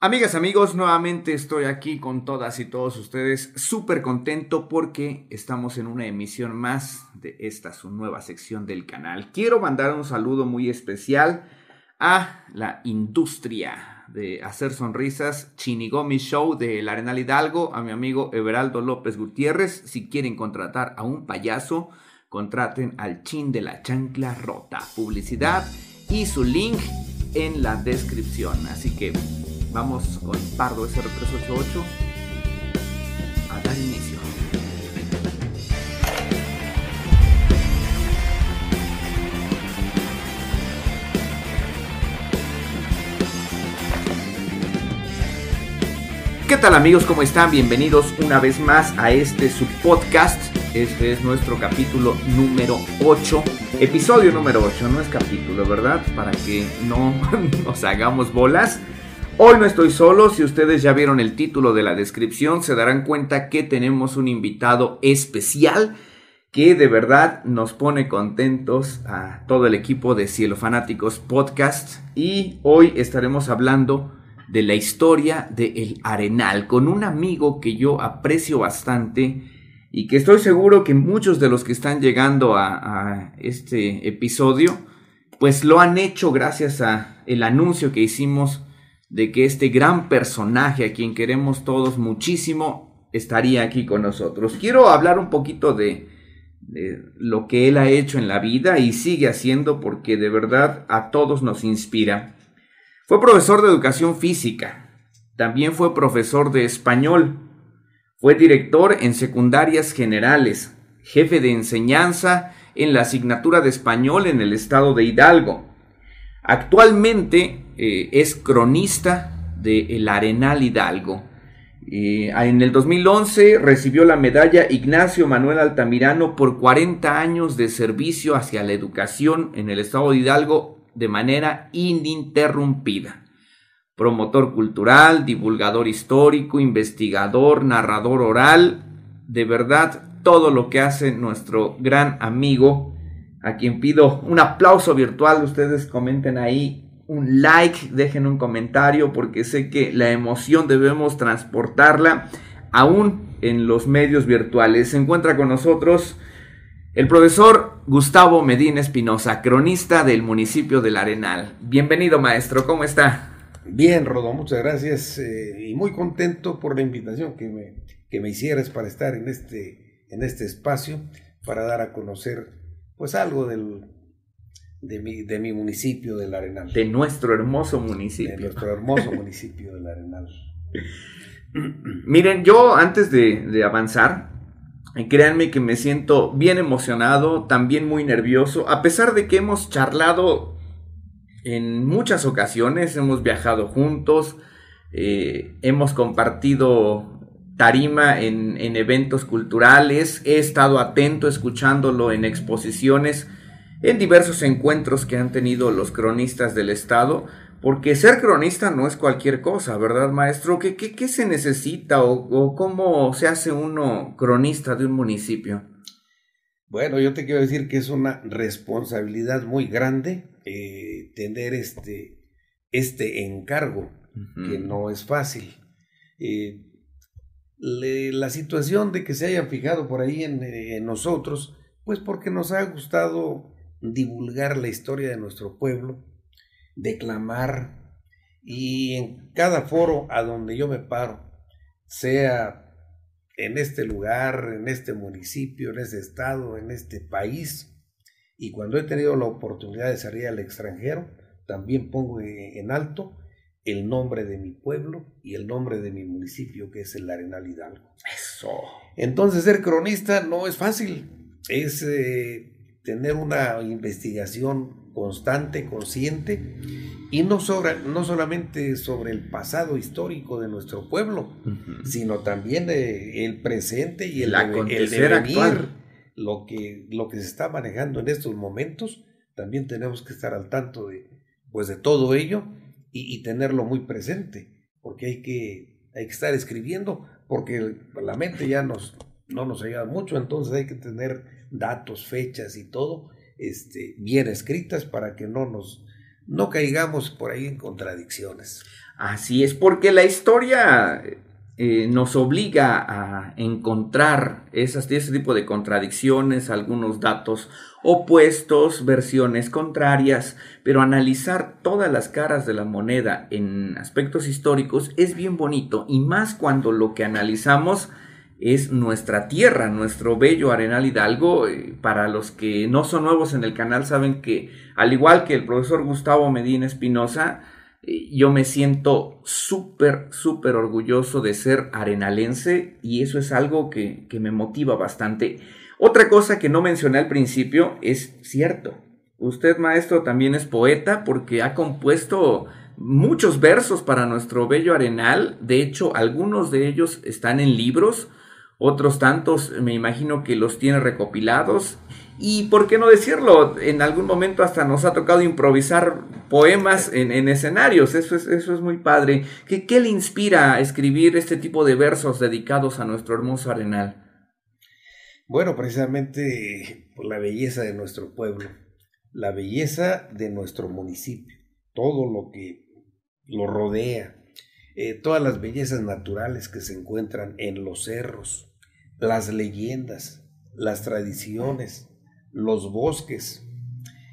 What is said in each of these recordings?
Amigas, amigos, nuevamente estoy aquí con todas y todos ustedes, súper contento porque estamos en una emisión más de esta su nueva sección del canal. Quiero mandar un saludo muy especial a la industria de hacer sonrisas, Chinigomi Show de Arenal Hidalgo, a mi amigo Everaldo López Gutiérrez. Si quieren contratar a un payaso, contraten al Chin de la Chancla Rota. Publicidad y su link en la descripción. Así que Vamos con Pardo SR388 a dar inicio. ¿Qué tal amigos? ¿Cómo están? Bienvenidos una vez más a este su podcast. Este es nuestro capítulo número 8. Episodio número 8, no es capítulo, ¿verdad? Para que no nos hagamos bolas. Hoy no estoy solo, si ustedes ya vieron el título de la descripción se darán cuenta que tenemos un invitado especial que de verdad nos pone contentos a todo el equipo de Cielo Fanáticos Podcast. Y hoy estaremos hablando de la historia de El Arenal con un amigo que yo aprecio bastante y que estoy seguro que muchos de los que están llegando a, a este episodio pues lo han hecho gracias a el anuncio que hicimos de que este gran personaje a quien queremos todos muchísimo estaría aquí con nosotros. Quiero hablar un poquito de, lo que él ha hecho en la vida y sigue haciendo porque de verdad a todos nos inspira. Fue profesor de educación física, también fue profesor de español, fue director en secundarias generales, jefe de enseñanza en la asignatura de español en el estado de Hidalgo. Actualmente eh, es cronista de El Arenal Hidalgo. Eh, en el 2011 recibió la medalla Ignacio Manuel Altamirano por 40 años de servicio hacia la educación en el estado de Hidalgo de manera ininterrumpida. Promotor cultural, divulgador histórico, investigador, narrador oral, de verdad todo lo que hace nuestro gran amigo, a quien pido un aplauso virtual, ustedes comenten ahí un like, dejen un comentario porque sé que la emoción debemos transportarla aún en los medios virtuales. Se encuentra con nosotros el profesor Gustavo Medina Espinosa, cronista del municipio del Arenal. Bienvenido maestro, ¿cómo está? Bien, Rodo, muchas gracias eh, y muy contento por la invitación que me, que me hicieras para estar en este, en este espacio, para dar a conocer pues algo del de mi, de mi municipio del Arenal. De nuestro hermoso municipio. De nuestro hermoso municipio del Arenal. Miren, yo antes de, de avanzar, créanme que me siento bien emocionado, también muy nervioso, a pesar de que hemos charlado en muchas ocasiones, hemos viajado juntos, eh, hemos compartido tarima en, en eventos culturales, he estado atento escuchándolo en exposiciones, en diversos encuentros que han tenido los cronistas del Estado, porque ser cronista no es cualquier cosa, ¿verdad, maestro? ¿Qué, qué, se necesita o, cómo se hace uno cronista de un municipio? Bueno, yo te quiero decir que es una responsabilidad muy grande eh, tener este, este encargo, que no es fácil. Eh, la situación de que se hayan fijado por ahí en, en nosotros, pues porque nos ha gustado divulgar la historia de nuestro pueblo, declamar y en cada foro a donde yo me paro, sea en este lugar, en este municipio, en este estado, en este país, y cuando he tenido la oportunidad de salir al extranjero, también pongo en alto el nombre de mi pueblo y el nombre de mi municipio, que es el Arenal Hidalgo. Eso. Entonces ser cronista no es fácil, es eh, tener una investigación constante, consciente, y no, sobre, no solamente sobre el pasado histórico de nuestro pueblo, sino también el presente y el, el devenir, lo que, lo que se está manejando en estos momentos, también tenemos que estar al tanto de, pues de todo ello y, tenerlo muy presente, porque hay que, hay que estar escribiendo, porque la mente ya nos, no nos ayuda mucho, entonces hay que tener datos, fechas y todo, este, bien escritas para que no nos no caigamos por ahí en contradicciones. Así es, porque la historia eh, nos obliga a encontrar esas, ese tipo de contradicciones, algunos datos opuestos, versiones contrarias, pero analizar todas las caras de la moneda en aspectos históricos es bien bonito y más cuando lo que analizamos es nuestra tierra, nuestro bello Arenal Hidalgo. Eh, para los que no son nuevos en el canal saben que al igual que el profesor Gustavo Medina Espinosa, yo me siento súper, súper orgulloso de ser arenalense y eso es algo que, que, me motiva bastante. Otra cosa que no mencioné al principio es cierto. Usted, maestro, también es poeta porque ha compuesto muchos versos para nuestro bello arenal. De hecho, algunos de ellos están en libros, otros tantos me imagino que los tiene recopilados y por qué no decirlo, en algún momento hasta nos ha tocado improvisar poemas en, escenarios, eso es, eso es muy padre. ¿Qué, ¿Qué, le inspira a escribir este tipo de versos dedicados a nuestro hermoso arenal? Bueno, precisamente por la belleza de nuestro pueblo, la belleza de nuestro municipio, todo lo que lo rodea, eh, todas las bellezas naturales que se encuentran en los cerros, las leyendas, las tradiciones, los bosques,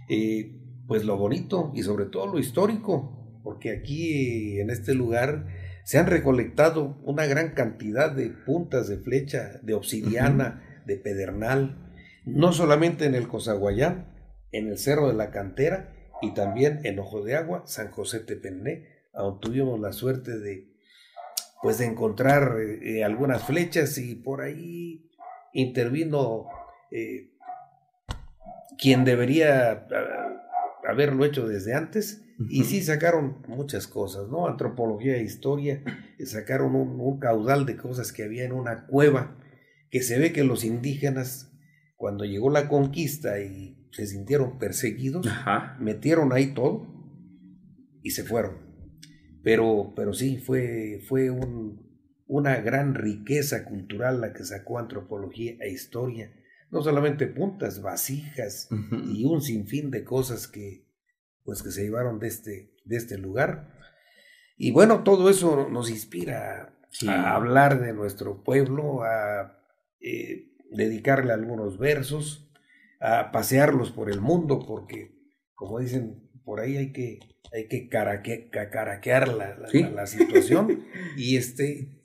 eh, pues lo bonito y sobre todo lo histórico, porque aquí en este lugar se han recolectado una gran cantidad de puntas de flecha, de obsidiana, de pedernal, no solamente en el Cozaguayán, en el Cerro de la Cantera y también en Ojo de Agua, San José Tepené, aún tuvimos la suerte de pues de encontrar eh, algunas flechas y por ahí intervino eh, quien debería ah, haberlo hecho desde antes. Y sí sacaron muchas cosas, ¿no? Antropología e historia, sacaron un, caudal de cosas que había en una cueva, que se ve que los indígenas, cuando llegó la conquista y se sintieron perseguidos, metieron ahí todo y se fueron. Pero, pero sí, fue, fue un, una gran riqueza cultural la que sacó antropología e historia. No solamente puntas, vasijas y un sinfín de cosas que, pues, que se llevaron de este, de este lugar. Y bueno, todo eso nos inspira a hablar de nuestro pueblo, a eh, dedicarle algunos versos, a pasearlos por el mundo, porque, como dicen por ahí, hay que, hay que caraquear la, la, situación y, este,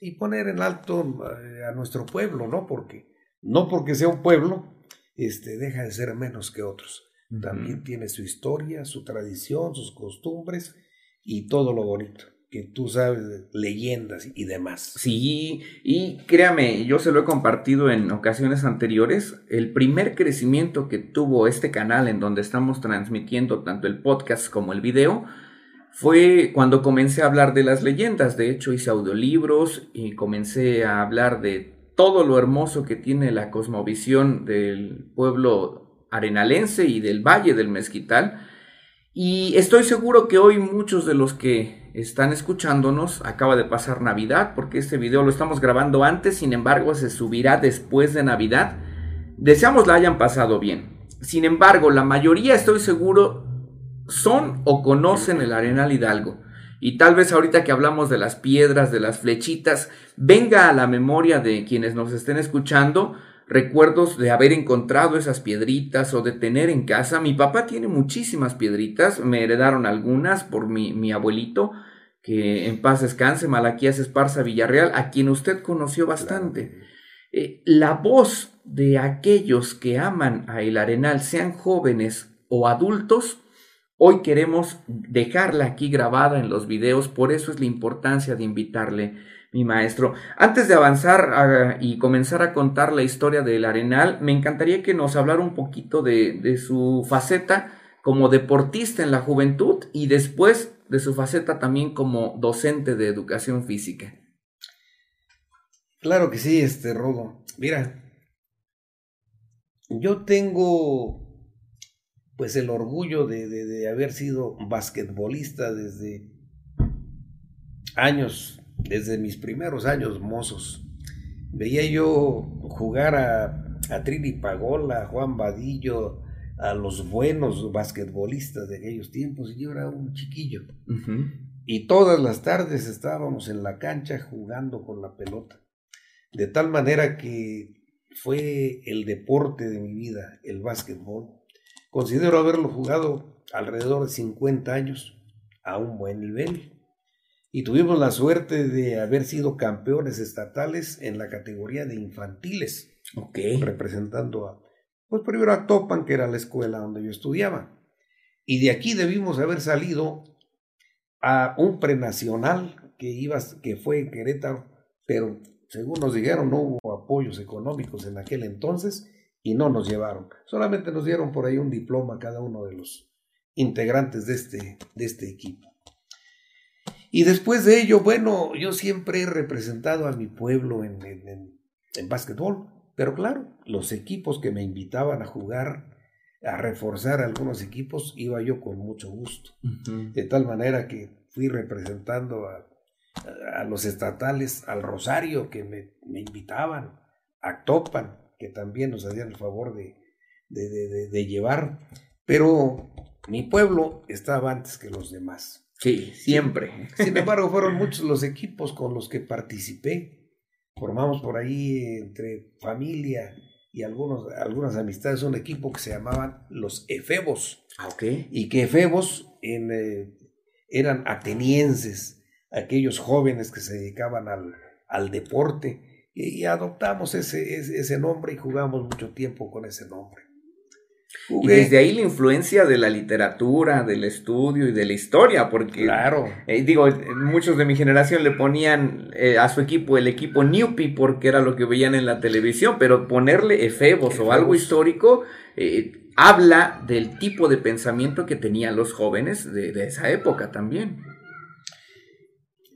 y poner en alto eh, a nuestro pueblo, ¿no? Porque no porque sea un pueblo, este, deja de ser menos que otros. También tiene su historia, su tradición, sus costumbres y todo lo bonito que tú sabes, leyendas y demás. Sí, y créame, yo se lo he compartido en ocasiones anteriores, el primer crecimiento que tuvo este canal en donde estamos transmitiendo tanto el podcast como el video, fue cuando comencé a hablar de las leyendas. De hecho, hice audiolibros y comencé a hablar de todo lo hermoso que tiene la cosmovisión del pueblo arenalense y del Valle del Mezquital. Y estoy seguro que hoy muchos de los que están escuchándonos acaba de pasar Navidad, porque este video lo estamos grabando antes, sin embargo se subirá después de Navidad. Deseamos la hayan pasado bien. Sin embargo, la mayoría estoy seguro son o conocen el Arenal Hidalgo. Y tal vez ahorita que hablamos de las piedras, de las flechitas, venga a la memoria de quienes nos estén escuchando recuerdos de haber encontrado esas piedritas o de tener en casa. Mi papá tiene muchísimas piedritas, me heredaron algunas por mi, mi abuelito, que en paz descanse, Malaquías Esparza Villarreal, a quien usted conoció bastante. Eh, la voz de aquellos que aman a El Arenal, sean jóvenes o adultos, Hoy queremos dejarla aquí grabada en los videos, por eso es la importancia de invitarle, mi maestro. Antes de avanzar ah, y comenzar a contar la historia del Arenal, me encantaría que nos hablara un poquito de, de su faceta como deportista en la juventud y después de su faceta también como docente de educación física. Claro que sí, este Rodo. Mira, yo tengo pues el orgullo de, haber sido basquetbolista desde años, desde mis primeros años mozos. Veía yo jugar a, a Trini Pagola, a Juan Vadillo, a los buenos basquetbolistas de aquellos tiempos, y yo era un chiquillo. Y todas las tardes estábamos en la cancha jugando con la pelota. De tal manera que fue el deporte de mi vida, el básquetbol. Considero haberlo jugado alrededor de 50 años a un buen nivel. Y tuvimos la suerte de haber sido campeones estatales en la categoría de infantiles. Representando a, pues primero a Topan, que era la escuela donde yo estudiaba. Y de aquí debimos haber salido a un prenacional que, iba, que fue en Querétaro, pero según nos dijeron no hubo apoyos económicos en aquel entonces y no nos llevaron. Solamente nos dieron por ahí un diploma cada uno de los integrantes de este, de este equipo. Y después de ello, bueno, yo siempre he representado a mi pueblo en, en, en básquetbol. Pero claro, los equipos que me invitaban a jugar, a reforzar algunos equipos, iba yo con mucho gusto. De tal manera que fui representando a, a, los estatales, al Rosario, que me, me, invitaban, a Topan, que también nos hacían el favor de, de, de, de llevar. Pero mi pueblo estaba antes que los demás. Sí, siempre. Sin embargo, fueron muchos los equipos con los que participé formamos por ahí entre familia y algunos, algunas amistades un equipo que se llamaban los Efebos. Ah, y que Efebos en, eh, eran atenienses, aquellos jóvenes que se dedicaban al, al deporte. Y, adoptamos ese, ese, ese nombre y jugamos mucho tiempo con ese nombre. Y desde ahí la influencia de la literatura, del estudio y de la historia, porque claro. Eh, digo, muchos de mi generación le ponían eh, a su equipo el equipo Newpie porque era lo que veían en la televisión, pero ponerle Efebos, o algo histórico eh, habla del tipo de pensamiento que tenían los jóvenes de, de esa época también.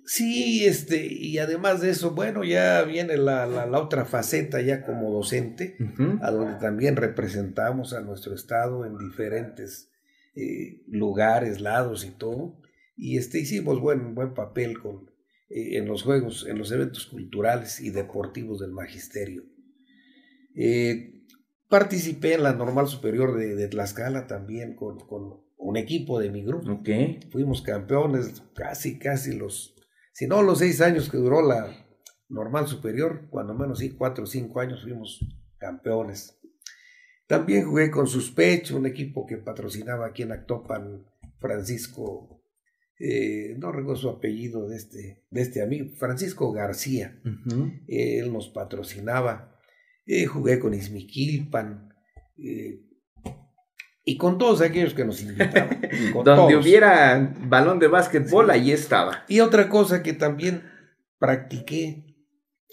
Sí, este, y además de eso, bueno, ya viene la, la, otra faceta ya como docente, a donde también representamos a nuestro estado en diferentes eh, lugares, lados y todo. Y este, hicimos buen, buen papel con, eh, en los juegos, en los eventos culturales y deportivos del magisterio. Eh, participé en la Normal Superior de, de Tlaxcala también con, con, un equipo de mi grupo. Okay. Fuimos campeones casi, casi los si no los seis años que duró la normal superior, cuando menos sí, cuatro o cinco años fuimos campeones. También jugué con Suspecho, un equipo que patrocinaba aquí en Actopan, Francisco, eh, no recuerdo su apellido de este, de este amigo, Francisco García. él nos patrocinaba. Eh, jugué con Ismiquilpan. Y con todos aquellos que nos invitaban. Donde hubiera balón de básquetbol, ahí estaba. Y otra cosa que también practiqué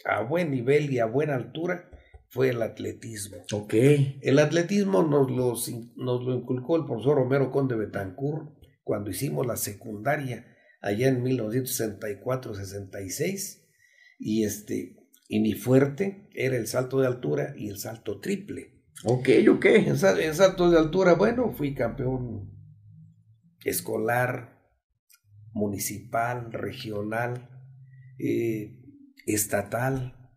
a buen nivel y a buena altura fue el atletismo. Ok. El atletismo nos lo, nos lo inculcó el profesor Romero Conde Betancourt cuando hicimos la secundaria allá en 1964-66 y este y mi fuerte era el salto de altura y el salto triple. Ok, ok. En, saltos de altura, bueno, fui campeón escolar, municipal, regional, eh, estatal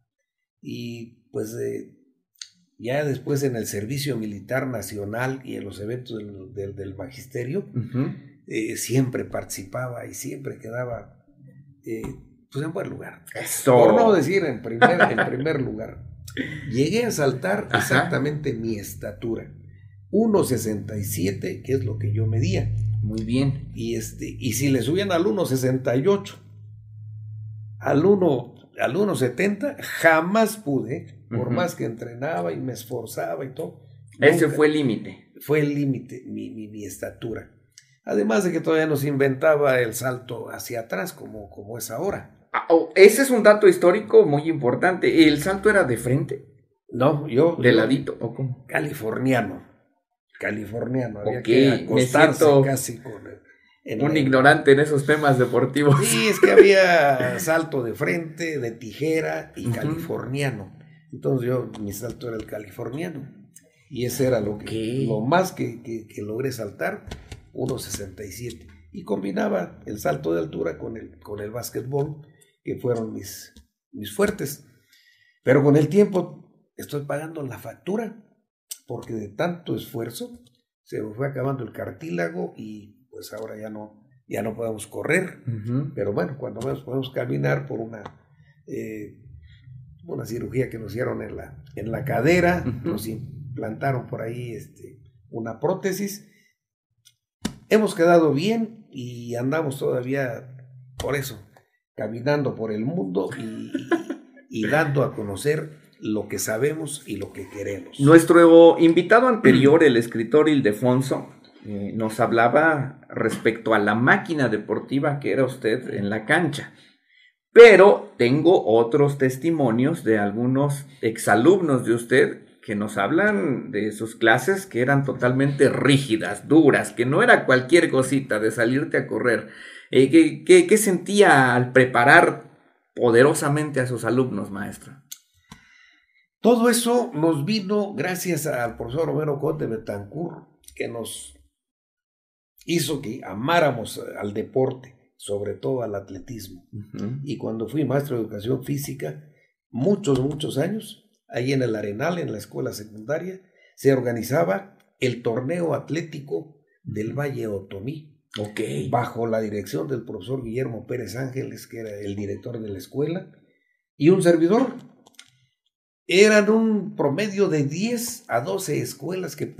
y pues eh, ya después en el servicio militar nacional y en los eventos del, del, magisterio eh, siempre participaba y siempre quedaba pues en buen lugar. Por no decir en primer, en primer lugar. Llegué a saltar exactamente mi estatura. 1.67, que es lo que yo medía. Muy bien. Y, este, y si le subían al 1.68, al 1 al 1.70, jamás pude, por más que entrenaba y me esforzaba y todo. Ese fue el límite. Fue el límite, mi, mi, mi, estatura. Además de que todavía no se inventaba el salto hacia atrás como, como es ahora. Ah, oh, ese es un dato histórico muy importante. ¿El salto era de frente? No, yo. ¿De ladito? ¿o cómo? Californiano. Californiano. Había que acostarse casi con. un ignorante en esos temas deportivos. Sí, es que había salto de frente, de tijera y californiano. Entonces yo, mi salto era el californiano. Y ese era lo, que, lo más que, que, que logré saltar, 1.67. Y combinaba el salto de altura con el, con el básquetbol que fueron mis, mis fuertes. Pero con el tiempo estoy pagando la factura, porque de tanto esfuerzo se me fue acabando el cartílago y pues ahora ya no, ya no podemos correr, pero bueno, cuando menos podemos caminar por una, eh, una cirugía que nos hicieron en la, en la cadera, nos implantaron por ahí este, una prótesis. Hemos quedado bien y andamos todavía por eso, caminando por el mundo y dando a conocer lo que sabemos y lo que queremos. Nuestro invitado anterior, el escritor Ildefonso, eh, nos hablaba respecto a la máquina deportiva que era usted en la cancha. Pero tengo otros testimonios de algunos exalumnos de usted que nos hablan de sus clases que eran totalmente rígidas, duras, que no era cualquier cosita de salirte a correr. Eh, ¿qué, sentía al preparar poderosamente a sus alumnos, maestra? Todo eso nos vino gracias al profesor Romero Conde Betancourt, que nos hizo que amáramos al deporte, sobre todo al atletismo. Y cuando fui maestro de educación física, muchos, muchos años, ahí en el Arenal, en la escuela secundaria, se organizaba el torneo atlético del Valle Otomí. Bajo la dirección del profesor Guillermo Pérez Ángeles, que era el director de la escuela, y un servidor, eran un promedio de 10 a 12 escuelas que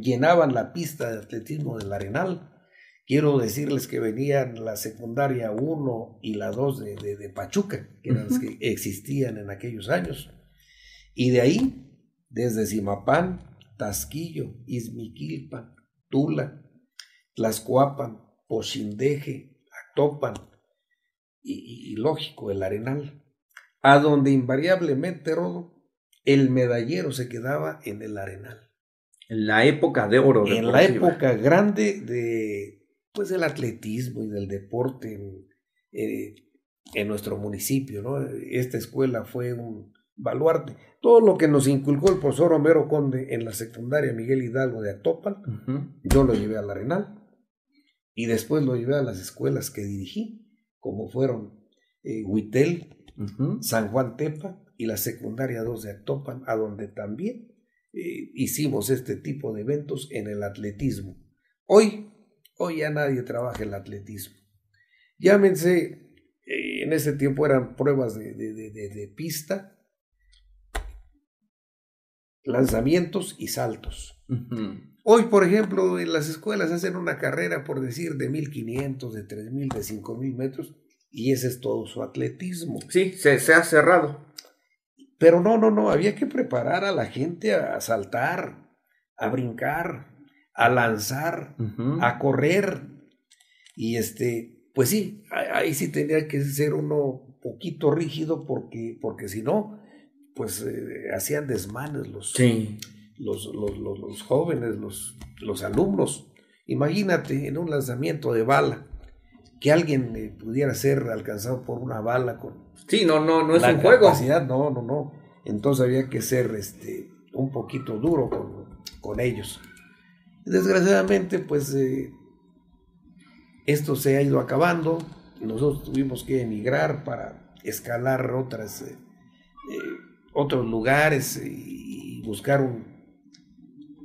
llenaban la pista de atletismo del Arenal. Quiero decirles que venían la secundaria 1 y la 2 de, Pachuca, que eran las que existían en aquellos años. Y de ahí, desde Simapán, Tasquillo, Izmiquilpan, Tula, Tlaxcuapan, Pochindeje, Actopan y, y, lógico, el Arenal, a donde invariablemente, Rodo, el medallero se quedaba en el arenal. En la época de oro. En la época grande de pues del atletismo y del deporte en, eh, en, nuestro municipio, ¿no? Esta escuela fue un baluarte. Todo lo que nos inculcó el profesor Homero Conde en la secundaria Miguel Hidalgo de Atopan, yo lo llevé al Arenal y después lo llevé a las escuelas que dirigí, como fueron eh, Huitel, San Juan Tepa, y la secundaria 2 de Actopan, a donde también eh, hicimos este tipo de eventos en el atletismo. Hoy, hoy ya nadie trabaja el atletismo. Llámense, eh, en ese tiempo eran pruebas de, de, pista, lanzamientos y saltos. Hoy, por ejemplo, en las escuelas hacen una carrera, por decir, de 1500, de 3000, de 5000 metros, y ese es todo su atletismo. Sí, se, se ha cerrado. Pero no, no, no, había que preparar a la gente a saltar, a brincar, a lanzar, a correr. Y este, pues sí, ahí sí tenía que ser uno poquito rígido porque, porque si no, pues eh, hacían desmanes los, los, los, jóvenes, los, los alumnos. Imagínate en un lanzamiento de bala que alguien eh, pudiera ser alcanzado por una bala con Sí, no, no, no es un juego. No, no, no. Entonces había que ser este, un poquito duro con, ellos. Desgraciadamente, pues eh, esto se ha ido acabando. Nosotros tuvimos que emigrar para escalar otras, eh, eh, otros lugares y buscar un,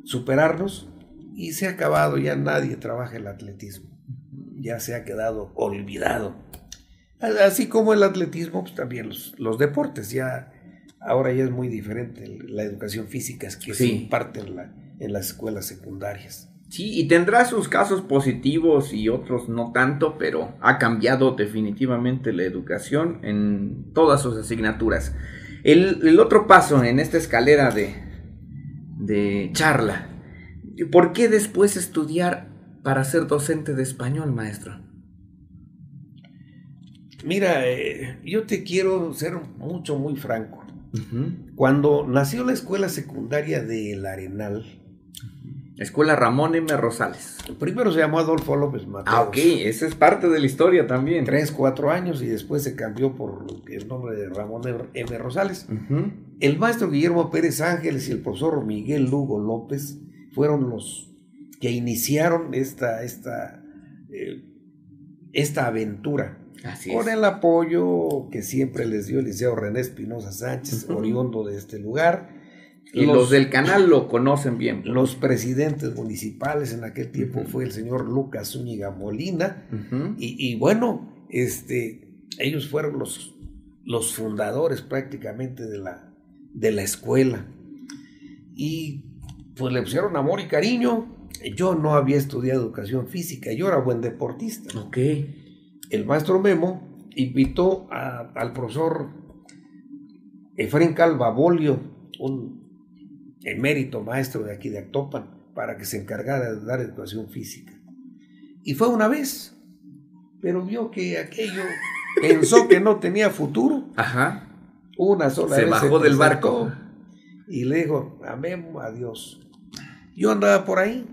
superarnos. Y se ha acabado, ya nadie trabaja el atletismo. Ya se ha quedado olvidado. Así como el atletismo, pues también los, deportes. Ya ahora ya es muy diferente la educación física que se imparte en, la, en las escuelas secundarias. Sí, y tendrá sus casos positivos y otros no tanto, pero ha cambiado definitivamente la educación en todas sus asignaturas. El, otro paso en esta escalera de, de charla, ¿por qué después estudiar para ser docente de español, maestro? Mira, eh, yo te quiero ser mucho, muy franco. Cuando nació la escuela secundaria del Arenal, Escuela Ramón M. Rosales. Primero se llamó Adolfo López Mateos. Ah, ok, esa es parte de la historia también. Tres, cuatro años y después se cambió por el nombre de Ramón M. Rosales. El maestro Guillermo Pérez Ángeles y el profesor Miguel Lugo López fueron los que iniciaron esta, esta, eh, esta aventura con el apoyo que siempre les dio el liceo René Espinosa Sánchez, oriundo de este lugar, Y los, del canal lo conocen bien. Pues. Los presidentes municipales en aquel tiempo fue el señor Lucas Zúñiga Molina. y, bueno, este, ellos fueron los, los fundadores prácticamente de la, de la escuela. Y pues le pusieron amor y cariño. Yo no había estudiado educación física, yo era buen deportista. Ok. El maestro Memo invitó al profesor Efraín Calvabolio, un emérito maestro de aquí de Actopan, para que se encargara de dar educación física. Y fue una vez, pero vio que aquello pensó que no tenía futuro. Ajá. Una sola se bajó del barco y le dijo, a Memo, adiós. Yo andaba por ahí,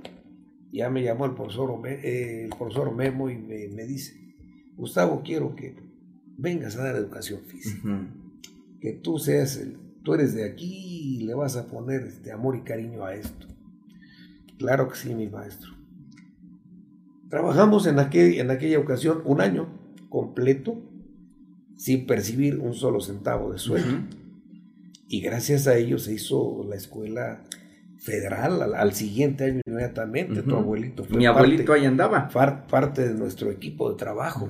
ya me llamó el profesor, eh, el profesor Memo y me, dice, Gustavo, quiero que vengas a dar educación física, que tú seas el, tú eres de aquí y le vas a poner este amor y cariño a esto. Claro que sí, mi maestro. Trabajamos en, aquel, en aquella ocasión un año completo sin percibir un solo centavo de sueldo. Y gracias a ello se hizo la escuela federal al, siguiente año inmediatamente. Tu abuelito fue Mi abuelito ahí andaba. parte de nuestro equipo de trabajo.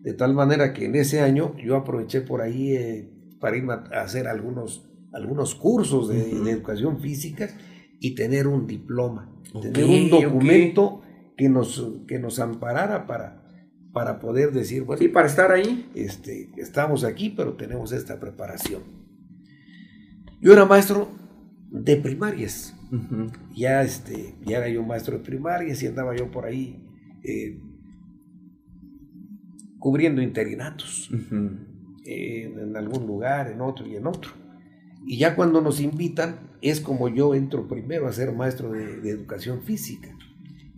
De tal manera que en ese año yo aproveché por ahí eh, para ir a hacer algunos, algunos cursos de, educación física y tener un diploma, tener un documento que, nos, que nos amparara para, para poder decir, bueno, sí, para estar ahí. Este, estamos aquí, pero tenemos esta preparación. Yo era maestro de primarias. Ya, este, ya era yo maestro de primarias y andaba yo por ahí eh, cubriendo interinatos en algún lugar, en otro y en otro. Y ya cuando nos invitan es como yo entro primero a ser maestro de, de educación física.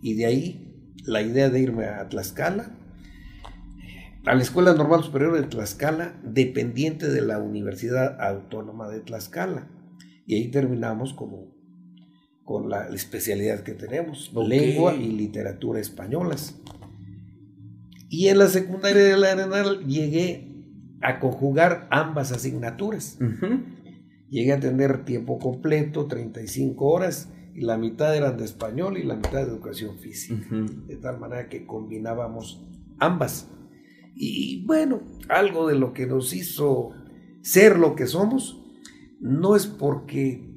Y de ahí la idea de irme a Tlaxcala, a la Escuela Normal Superior de Tlaxcala, dependiente de la Universidad Autónoma de Tlaxcala. Y ahí terminamos como con la especialidad que tenemos, lengua y literatura españolas. Y en la secundaria de la Arenal llegué a conjugar ambas asignaturas. Llegué a tener tiempo completo, 35 horas, y la mitad eran de español y la mitad de educación física. De tal manera que combinábamos ambas. Y bueno, algo de lo que nos hizo ser lo que somos no es porque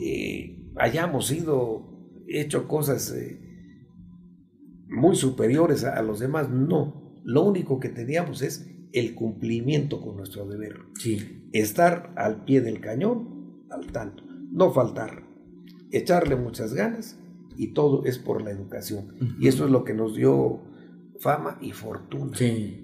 eh, hayamos sido hecho cosas eh, muy superiores a, los demás, no. Lo único que teníamos es el cumplimiento con nuestro deber. Sí. Estar al pie del cañón, al tanto, no faltar, echarle muchas ganas y todo es por la educación. Y eso es lo que nos dio fama y fortuna.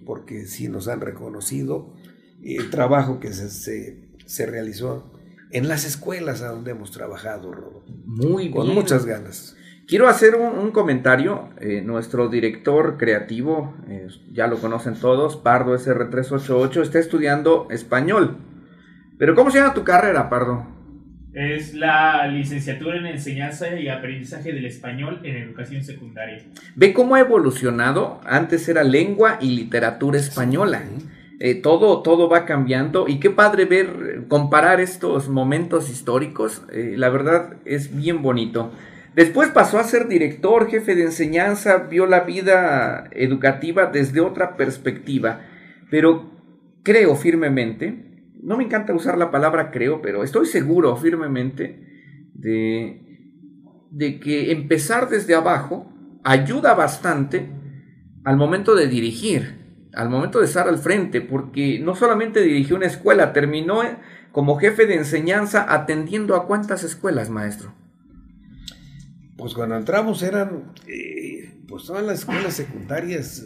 Porque sí nos han reconocido el trabajo que se, se, realizó en las escuelas a donde hemos trabajado, Muy Con muchas ganas. Quiero hacer un, comentario. Eh, nuestro director creativo, eh, ya lo conocen todos, Pardo SR388, está estudiando español. Pero ¿cómo se llama tu carrera, Pardo? Es la licenciatura en enseñanza y aprendizaje del español en educación secundaria. Ve cómo ha evolucionado. Antes era lengua y literatura española. Eh, todo, todo va cambiando y qué padre ver, comparar estos momentos históricos. Eh, la verdad es bien bonito. Después pasó a ser director, jefe de enseñanza, vio la vida educativa desde otra perspectiva, pero creo firmemente no me encanta usar la palabra creo, pero estoy seguro firmemente de, de que empezar desde abajo ayuda bastante al momento de dirigir, al momento de estar al frente, porque no solamente dirigió una escuela, terminó como jefe de enseñanza atendiendo a cuántas escuelas, maestro. Pues cuando entramos eran, eh, pues todas las escuelas secundarias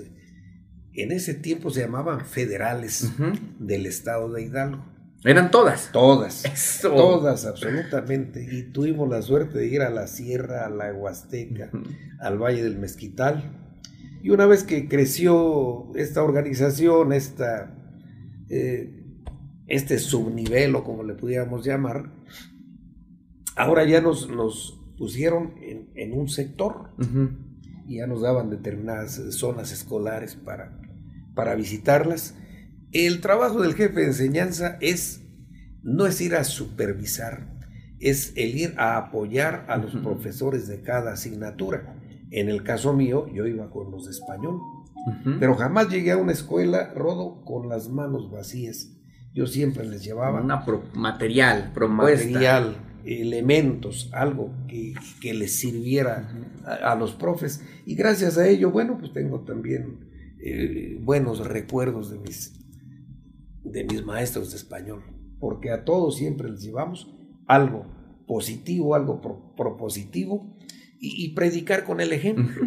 en ese tiempo se llamaban federales del estado de Hidalgo. ¿Eran todas? Todas. Todas, absolutamente. Y tuvimos la suerte de ir a la sierra, a la Huasteca, al Valle del Mezquital. Y una vez que creció esta organización, esta, eh, este subnivel o como le pudiéramos llamar, ahora ya nos, nos pusieron en, un sector y ya nos daban determinadas zonas escolares para, para visitarlas. El trabajo del jefe de enseñanza es no es ir a supervisar, es el ir a apoyar a los profesores de cada asignatura. En el caso mío, yo iba con los de español, pero jamás llegué a una escuela, Rodo, con las manos vacías. Yo siempre les llevaba... Una material, propuesta. Material, elementos, algo que, que les sirviera a, los profes. Y gracias a ello, bueno, pues tengo también eh, buenos recuerdos de mis, de mis maestros de español. Porque a todos siempre les llevamos algo positivo, algo propositivo y, predicar con el ejemplo.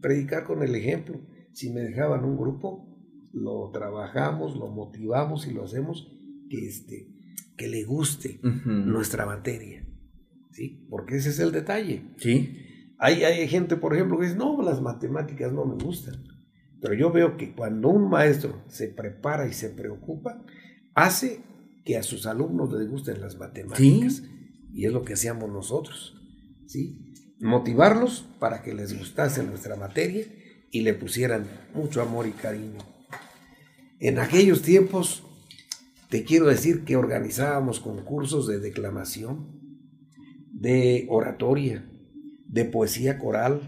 Predicar con el ejemplo. Si me dejaban un grupo, lo trabajamos, lo motivamos y lo hacemos que, este, que le guste nuestra materia. ¿sí? Porque ese es el detalle. ¿Sí? Hay, hay gente, por ejemplo, que dice, no, las matemáticas no me gustan. Pero yo veo que cuando un maestro se prepara y se preocupa, hace que a sus alumnos les gusten las matemáticas. Y es lo que hacíamos nosotros. ¿sí? Motivarlos para que les gustase nuestra materia y le pusieran mucho amor y cariño. En aquellos tiempos, te quiero decir que organizábamos concursos de declamación, de oratoria, de poesía coral,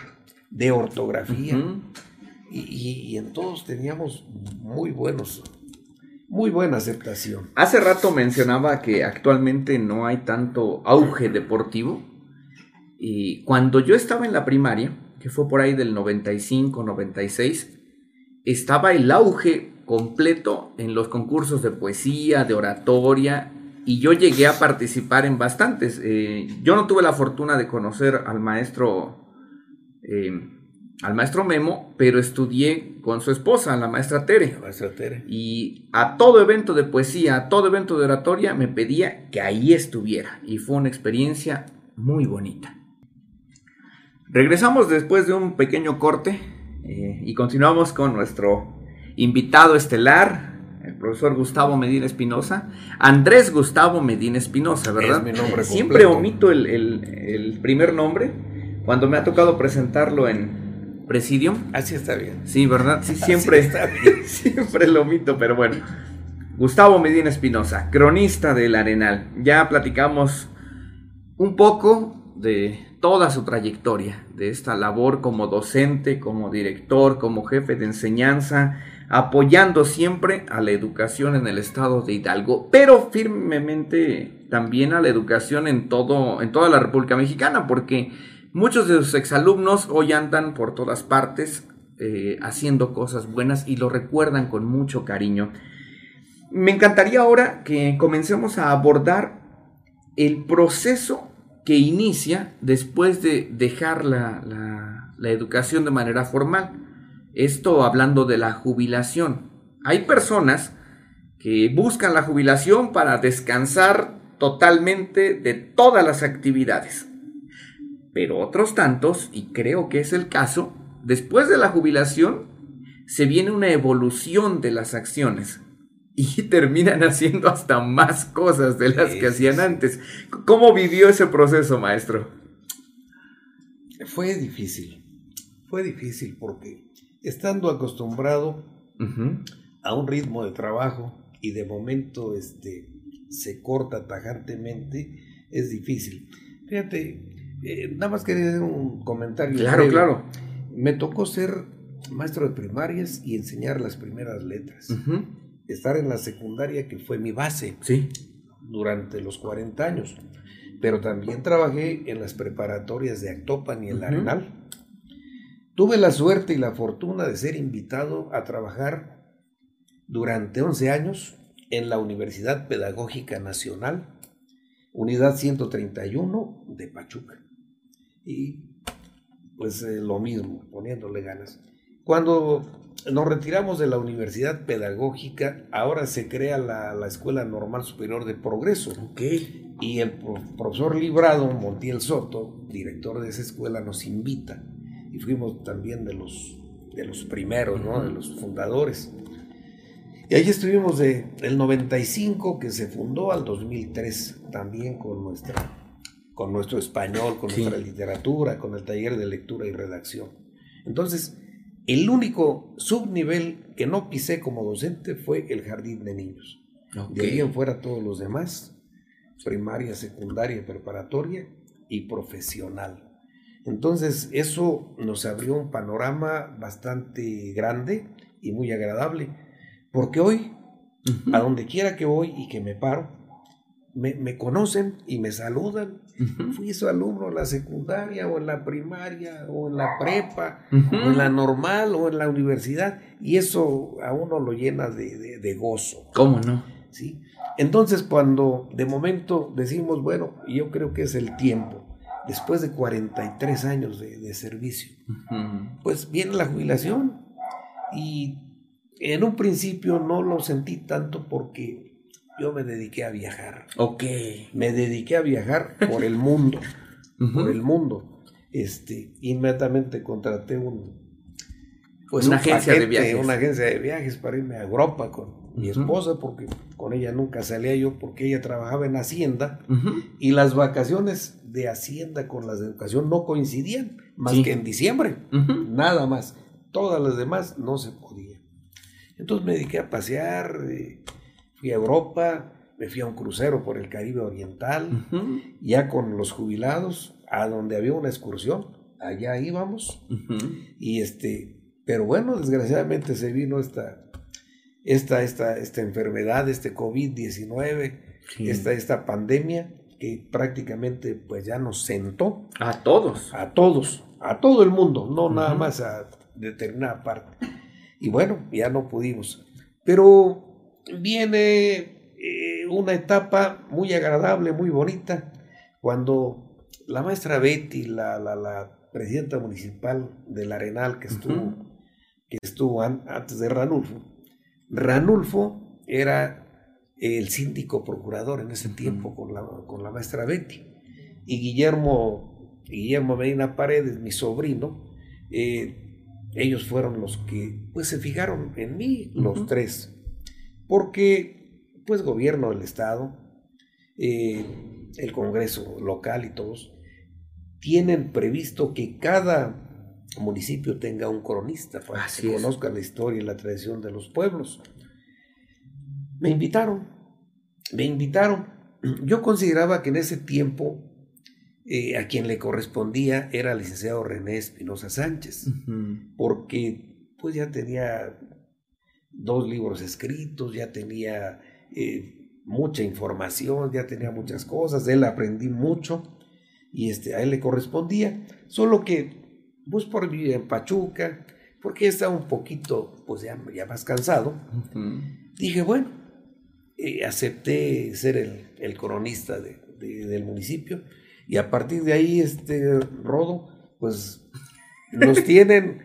de ortografía. y, en todos teníamos muy buenos muy buena aceptación. Hace rato mencionaba que actualmente no hay tanto auge deportivo. Y cuando yo estaba en la primaria, que fue por ahí del 95, 96, estaba el auge completo en los concursos de poesía, de oratoria, y yo llegué a participar en bastantes. Eh, yo no tuve la fortuna de conocer al maestro eh, al maestro Memo, pero estudié con su esposa, la maestra Tere. La maestra Tere. Y a todo evento de poesía, a todo evento de oratoria, me pedía que ahí estuviera. Y fue una experiencia muy bonita. Regresamos después de un pequeño corte eh, y continuamos con nuestro invitado estelar, el profesor Gustavo Medina Espinosa. Andrés Gustavo Medina Espinosa, ¿verdad? Es mi nombre Siempre omito el, el primer nombre cuando me ha tocado presentarlo en, Presidium. Así está bien. Sí, ¿verdad? Sí, siempre. Está bien. siempre lo mito, pero bueno. Gustavo Medina Espinosa, cronista del Arenal. Ya platicamos un poco de toda su trayectoria, de esta labor como docente, como director, como jefe de enseñanza, apoyando siempre a la educación en el estado de Hidalgo, pero firmemente también a la educación en todo en toda la República Mexicana, porque Muchos de sus exalumnos hoy andan por todas partes eh, haciendo cosas buenas y lo recuerdan con mucho cariño. Me encantaría ahora que comencemos a abordar el proceso que inicia después de dejar la, la educación de manera formal. Esto hablando de la jubilación. Hay personas que buscan la jubilación para descansar totalmente de todas las actividades. Pero otros tantos, y creo que es el caso, después de la jubilación se viene una evolución de las acciones y terminan haciendo hasta más cosas de las que hacían antes. ¿Cómo vivió ese proceso, maestro? Fue difícil, fue difícil porque estando acostumbrado a un ritmo de trabajo y de momento este, se corta tajantemente, es difícil. Fíjate, eh, nada más quería hacer un comentario. Claro, claro. Me tocó ser maestro de primarias y enseñar las primeras letras. Estar en la secundaria, que fue mi base. Sí. Durante los 40 años. Pero también trabajé en las preparatorias de Actopan y el Arenal. Tuve la suerte y la fortuna de ser invitado a trabajar durante 11 años en la Universidad Pedagógica Nacional, Unidad 131 de Pachuca y pues eh, lo mismo, poniéndole ganas. Cuando nos retiramos de la Universidad Pedagógica, ahora se crea la, Escuela Normal Superior de Progreso. Okay. Y el profesor Librado Montiel Soto, director de esa escuela, nos invita. Y fuimos también de los, de los primeros, ¿no? de los fundadores. Y ahí estuvimos de el 95 que se fundó al 2003, también con nuestra con nuestro español, con nuestra literatura, con el taller de lectura y redacción. Entonces, el único subnivel que no pisé como docente fue el jardín de niños. De ahí en fuera todos los demás, primaria, secundaria, preparatoria y profesional. Entonces eso nos abrió un panorama bastante grande y muy agradable, porque hoy, a donde quiera que voy y que me paro, me, conocen y me saludan. Fui su alumno en la secundaria o en la primaria o en la prepa o en la normal o en la universidad y eso a uno lo llena de, gozo. ¿Cómo no? ¿Sí? Entonces cuando de momento decimos, bueno, yo creo que es el tiempo, después de 43 años de, servicio, pues viene la jubilación y en un principio no lo sentí tanto porque yo me dediqué a viajar. Ok. Me dediqué a viajar por el mundo, por el mundo. Este, inmediatamente contraté un, pues una agencia de viajes. Una agencia de viajes para irme a Europa con mi esposa, porque con ella nunca salía yo, porque ella trabajaba en Hacienda, y las vacaciones de Hacienda con las de educación no coincidían, más que en diciembre, nada más. Todas las demás no se podía. Entonces me dediqué a pasear, eh, fui a Europa, me fui a un crucero por el Caribe Oriental, ya con los jubilados, a donde había una excursión, allá íbamos, y este, pero bueno, desgraciadamente se vino esta, esta, esta, esta enfermedad, este COVID-19, esta, esta pandemia, que prácticamente pues ya nos sentó. A todos. A todos, a todo el mundo, no nada más a determinada parte. Y bueno, ya no pudimos. Pero viene eh, una etapa muy agradable, muy bonita, cuando la maestra Betty, la, la, presidenta municipal del Arenal que estuvo, que estuvo antes de Ranulfo, Ranulfo era el síndico procurador en ese tiempo con, la, con la maestra Betty. Y Guillermo, Guillermo Medina Paredes, mi sobrino, eh, ellos fueron los que pues se fijaron en mí, los tres. Porque pues gobierno del Estado, eh, el Congreso local y todos, tienen previsto que cada municipio tenga un cronista para que conozca la historia y la tradición de los pueblos. Me invitaron, me invitaron. Yo consideraba que en ese tiempo eh, a quien le correspondía era el licenciado René Espinosa Sánchez, porque pues ya tenía dos libros escritos, ya tenía eh, mucha información, ya tenía muchas cosas, él aprendí mucho y este, a él le correspondía, solo que, pues por vivir en Pachuca, porque estaba un poquito, pues ya, ya más cansado, dije, bueno, eh, acepté ser el, el cronista de, del municipio y a partir de ahí, este Rodo, pues nos tienen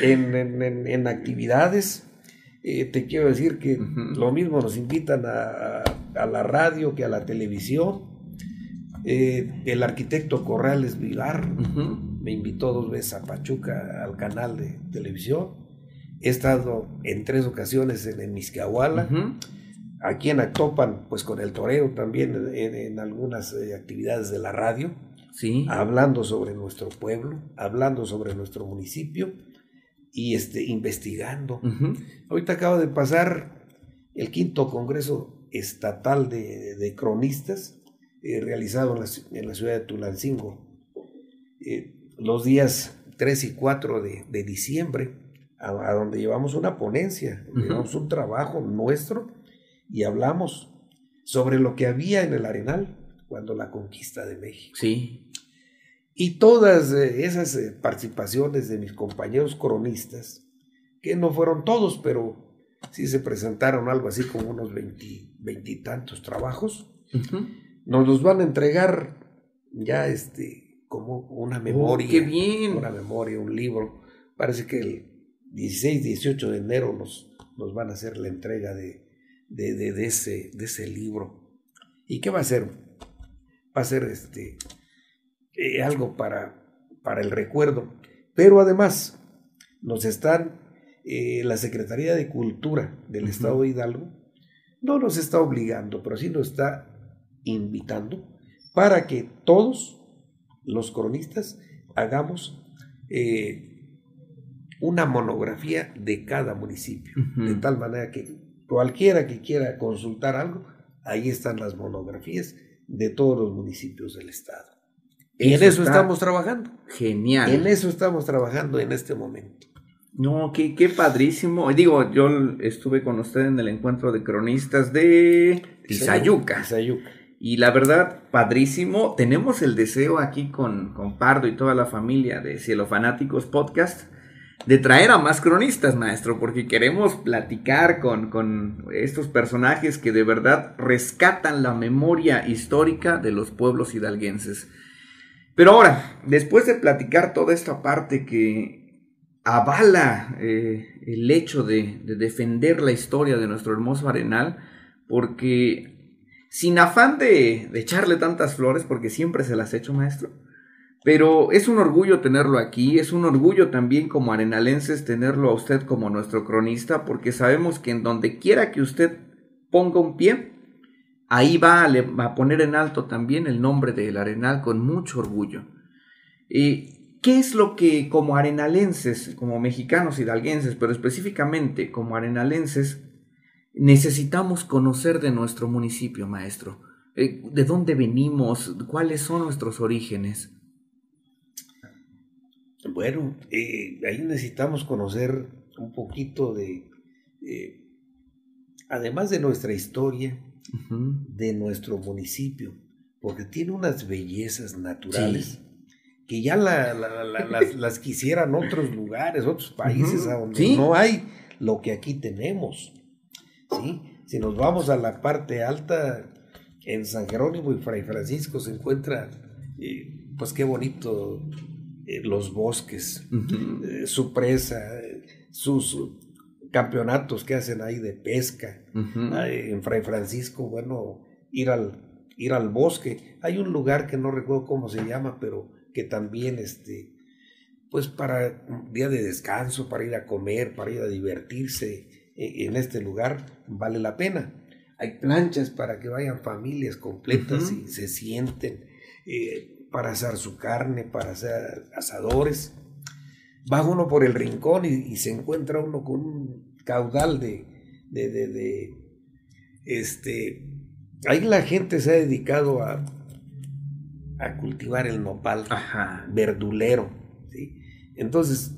en, en, en actividades. Eh, te quiero decir que lo mismo nos invitan a, la radio que a la televisión. Eh, el arquitecto Corrales Vilar me invitó dos veces a Pachuca al canal de televisión. He estado en tres ocasiones en, en aquí en Actopan, pues con el toreo también en, algunas eh, actividades de la radio, sí. hablando sobre nuestro pueblo, hablando sobre nuestro municipio y este, investigando. Ahorita acaba de pasar el quinto Congreso Estatal de, Cronistas, eh, realizado en la, ciudad de Tulancingo, eh, los días 3 y 4 de, diciembre, a, donde llevamos una ponencia, llevamos un trabajo nuestro y hablamos sobre lo que había en el Arenal cuando la conquista de México. Sí. Y todas eh, esas eh, participaciones de mis compañeros cronistas, que no fueron todos, pero sí se presentaron algo así como unos veintitantos trabajos, nos los van a entregar ya este como una oh, memoria. qué bien. Una memoria, un libro. Parece que el 16, 18 de enero nos, nos van a hacer la entrega de, de, de, ese, de ese libro. ¿Y qué va a ser? Va a ser este eh, algo para, para el recuerdo. Pero además nos están, eh, la Secretaría de Cultura del Estado de Hidalgo no nos está obligando, pero sí nos está invitando para que todos los cronistas hagamos eh, una monografía de cada municipio, de tal manera que cualquiera que quiera consultar algo, ahí están las monografías de todos los municipios del estado. Y en eso estamos trabajando. Genial. En eso estamos trabajando en este momento. No, qué, qué padrísimo. Digo, yo estuve con usted en el encuentro de cronistas de Tizayuca. Tizayuca. Y la verdad, padrísimo. Tenemos el deseo aquí con, con Pardo y toda la familia de Cielo Fanáticos Podcast de traer a más cronistas, maestro, porque queremos platicar con, con, estos personajes que de verdad rescatan la memoria histórica de los pueblos hidalguenses. Pero ahora, después de platicar toda esta parte que avala eh, el hecho de, de defender la historia de nuestro hermoso arenal, porque sin afán de, echarle tantas flores, porque siempre se las he hecho, maestro, pero es un orgullo tenerlo aquí, es un orgullo también como arenalenses tenerlo a usted como nuestro cronista, porque sabemos que en donde quiera que usted ponga un pie, ahí va a, poner en alto también el nombre del Arenal con mucho orgullo. ¿Y ¿Qué es lo que como arenalenses, como mexicanos hidalguenses, pero específicamente como arenalenses, necesitamos conocer de nuestro municipio, maestro? Eh, ¿De dónde venimos? ¿Cuáles son nuestros orígenes? Bueno, eh, ahí necesitamos conocer un poquito de, eh, además de nuestra historia, de nuestro municipio, porque tiene unas bellezas naturales que ya las, quisieran otros lugares, otros países, a donde no hay lo que aquí tenemos. ¿Sí? Si nos vamos a la parte alta, en San Jerónimo y Fray Francisco se encuentra, eh, pues qué bonito eh, los bosques, eh, su presa, sus campeonatos que hacen ahí de pesca. en Fray Francisco, bueno, ir al, ir al bosque. Hay un lugar que no recuerdo cómo se llama, pero que también, este, pues para un día de descanso, para ir a comer, para ir a divertirse en este lugar, vale la pena. Hay planchas para que vayan familias completas y se sienten para asar su carne, para hacer asadores. Va uno por el rincón y, se encuentra uno con un caudal de, de, de, este, ahí la gente se ha dedicado a, a cultivar el nopal verdulero, ¿sí? Entonces,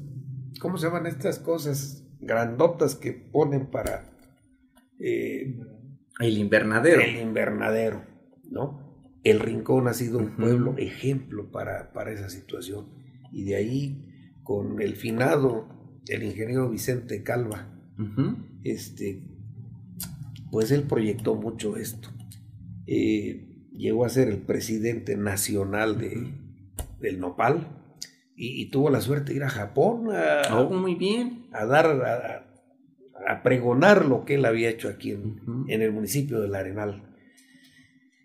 ¿cómo se llaman estas cosas grandotas que ponen para... Eh, el invernadero. El invernadero, ¿no? El Rincón ha sido un pueblo ejemplo para, para, esa situación. Y de ahí, con el finado, el ingeniero Vicente Calva, este, pues él proyectó mucho esto. Eh, llegó a ser el presidente nacional de, del Nopal y, tuvo la suerte de ir a Japón a, oh, muy bien. a dar, a, pregonar lo que él había hecho aquí en, en el municipio del Arenal.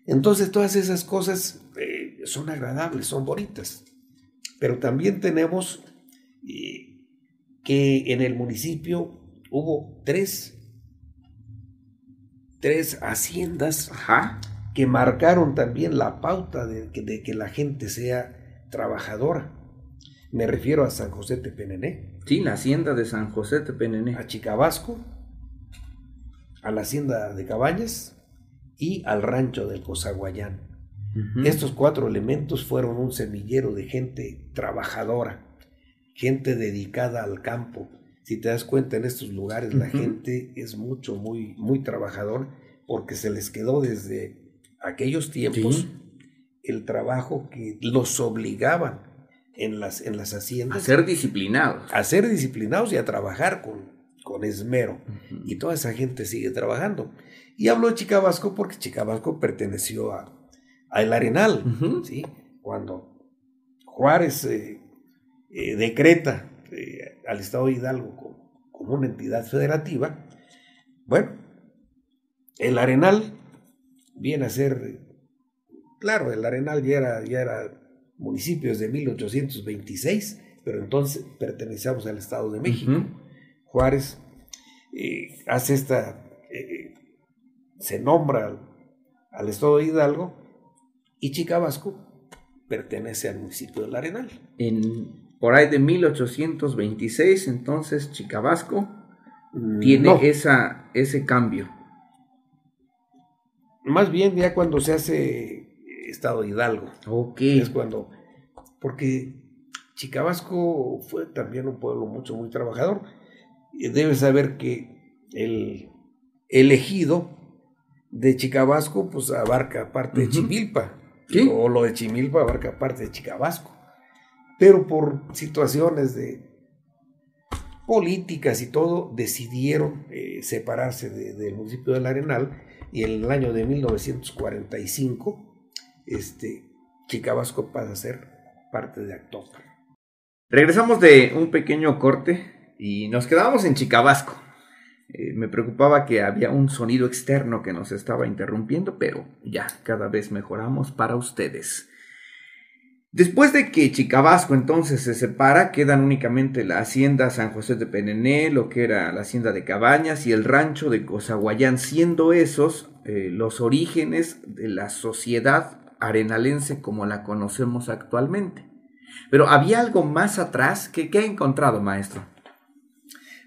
Entonces todas esas cosas eh, son agradables, son bonitas. Pero también tenemos eh, que en el municipio hubo tres, tres haciendas que marcaron también la pauta de que, la gente sea trabajadora. Me refiero a San José Tepenené. Sí, la hacienda de San José Tepenené. A Chicabasco, a la hacienda de Cabañas y al rancho del Cozaguayán. Estos cuatro elementos fueron un semillero de gente trabajadora, gente dedicada al campo. Si te das cuenta en estos lugares la gente es mucho, muy, muy trabajador porque se les quedó desde aquellos tiempos el trabajo que los obligaban en las, en las haciendas. A ser disciplinados. A ser disciplinados y a trabajar con, con esmero. Y toda esa gente sigue trabajando. Y hablo de Chicabasco porque Chicabasco perteneció a, El Arenal, ¿sí? Cuando Juárez eh, eh, decreta eh, al Estado de Hidalgo como, una entidad federativa, bueno, el Arenal viene a ser, claro, el Arenal ya era, ya era municipio desde 1826, pero entonces pertenecíamos al Estado de México. Juárez hace esta se nombra al, estado de Hidalgo y Chicabasco pertenece al municipio del Arenal. En, por ahí de 1826, entonces Chicabasco tiene esa, ese cambio. Más bien ya cuando se hace Estado Hidalgo. Ok. Es cuando. Porque Chicabasco fue también un pueblo mucho, muy trabajador. Debes saber que el elegido de Chicabasco, pues abarca parte de Chimilpa. O lo de Chimilpa abarca parte de Chicabasco. Pero por situaciones de políticas y todo, decidieron eh, separarse del municipio del Arenal y en el año de 1945, este, Chicabasco pasa a ser parte de Actopan. Regresamos de un pequeño corte y nos quedamos en Chicabasco. Eh, me preocupaba que había un sonido externo que nos estaba interrumpiendo, pero ya cada vez mejoramos para ustedes. Después de que Chicabasco entonces se separa, quedan únicamente la hacienda San José de Penené, lo que era la hacienda de Cabañas y el rancho de Cozahuayán, siendo esos eh, los orígenes de la sociedad arenalense como la conocemos actualmente. Pero había algo más atrás que, ¿qué ha encontrado, maestro?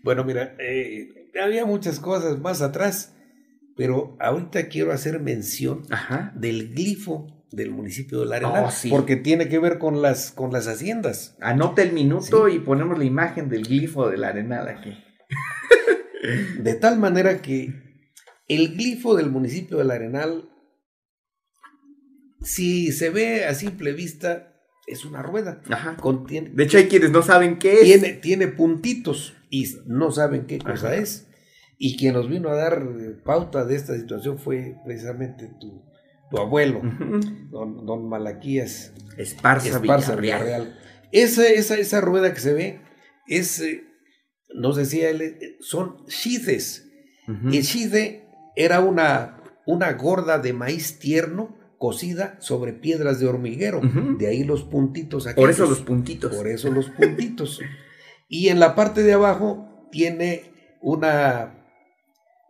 Bueno, mira, eh, había muchas cosas más atrás, pero ahorita quiero hacer mención del glifo del municipio de La Arenal, oh, porque tiene que ver con las, con las haciendas. Anota el minuto y ponemos la imagen del glifo de La Arenal aquí. De tal manera que el glifo del municipio de La Arenal, si se ve a simple vista, es una rueda. Ajá. Contiene, de hecho, hay quienes no saben qué es. Tiene, tiene puntitos y no saben qué cosa es. Y quien nos vino a dar pauta de esta situación fue precisamente tu, tu abuelo, don, Malaquías Esparza, Villarreal. Esa, esa, esa rueda que se ve es, eh, nos decía él, eh, son shides. El shide era una, una gorda de maíz tierno cocida sobre piedras de hormiguero. De ahí los puntitos aquí. Por eso los puntitos. Por eso los puntitos. Y en la parte de abajo tiene una,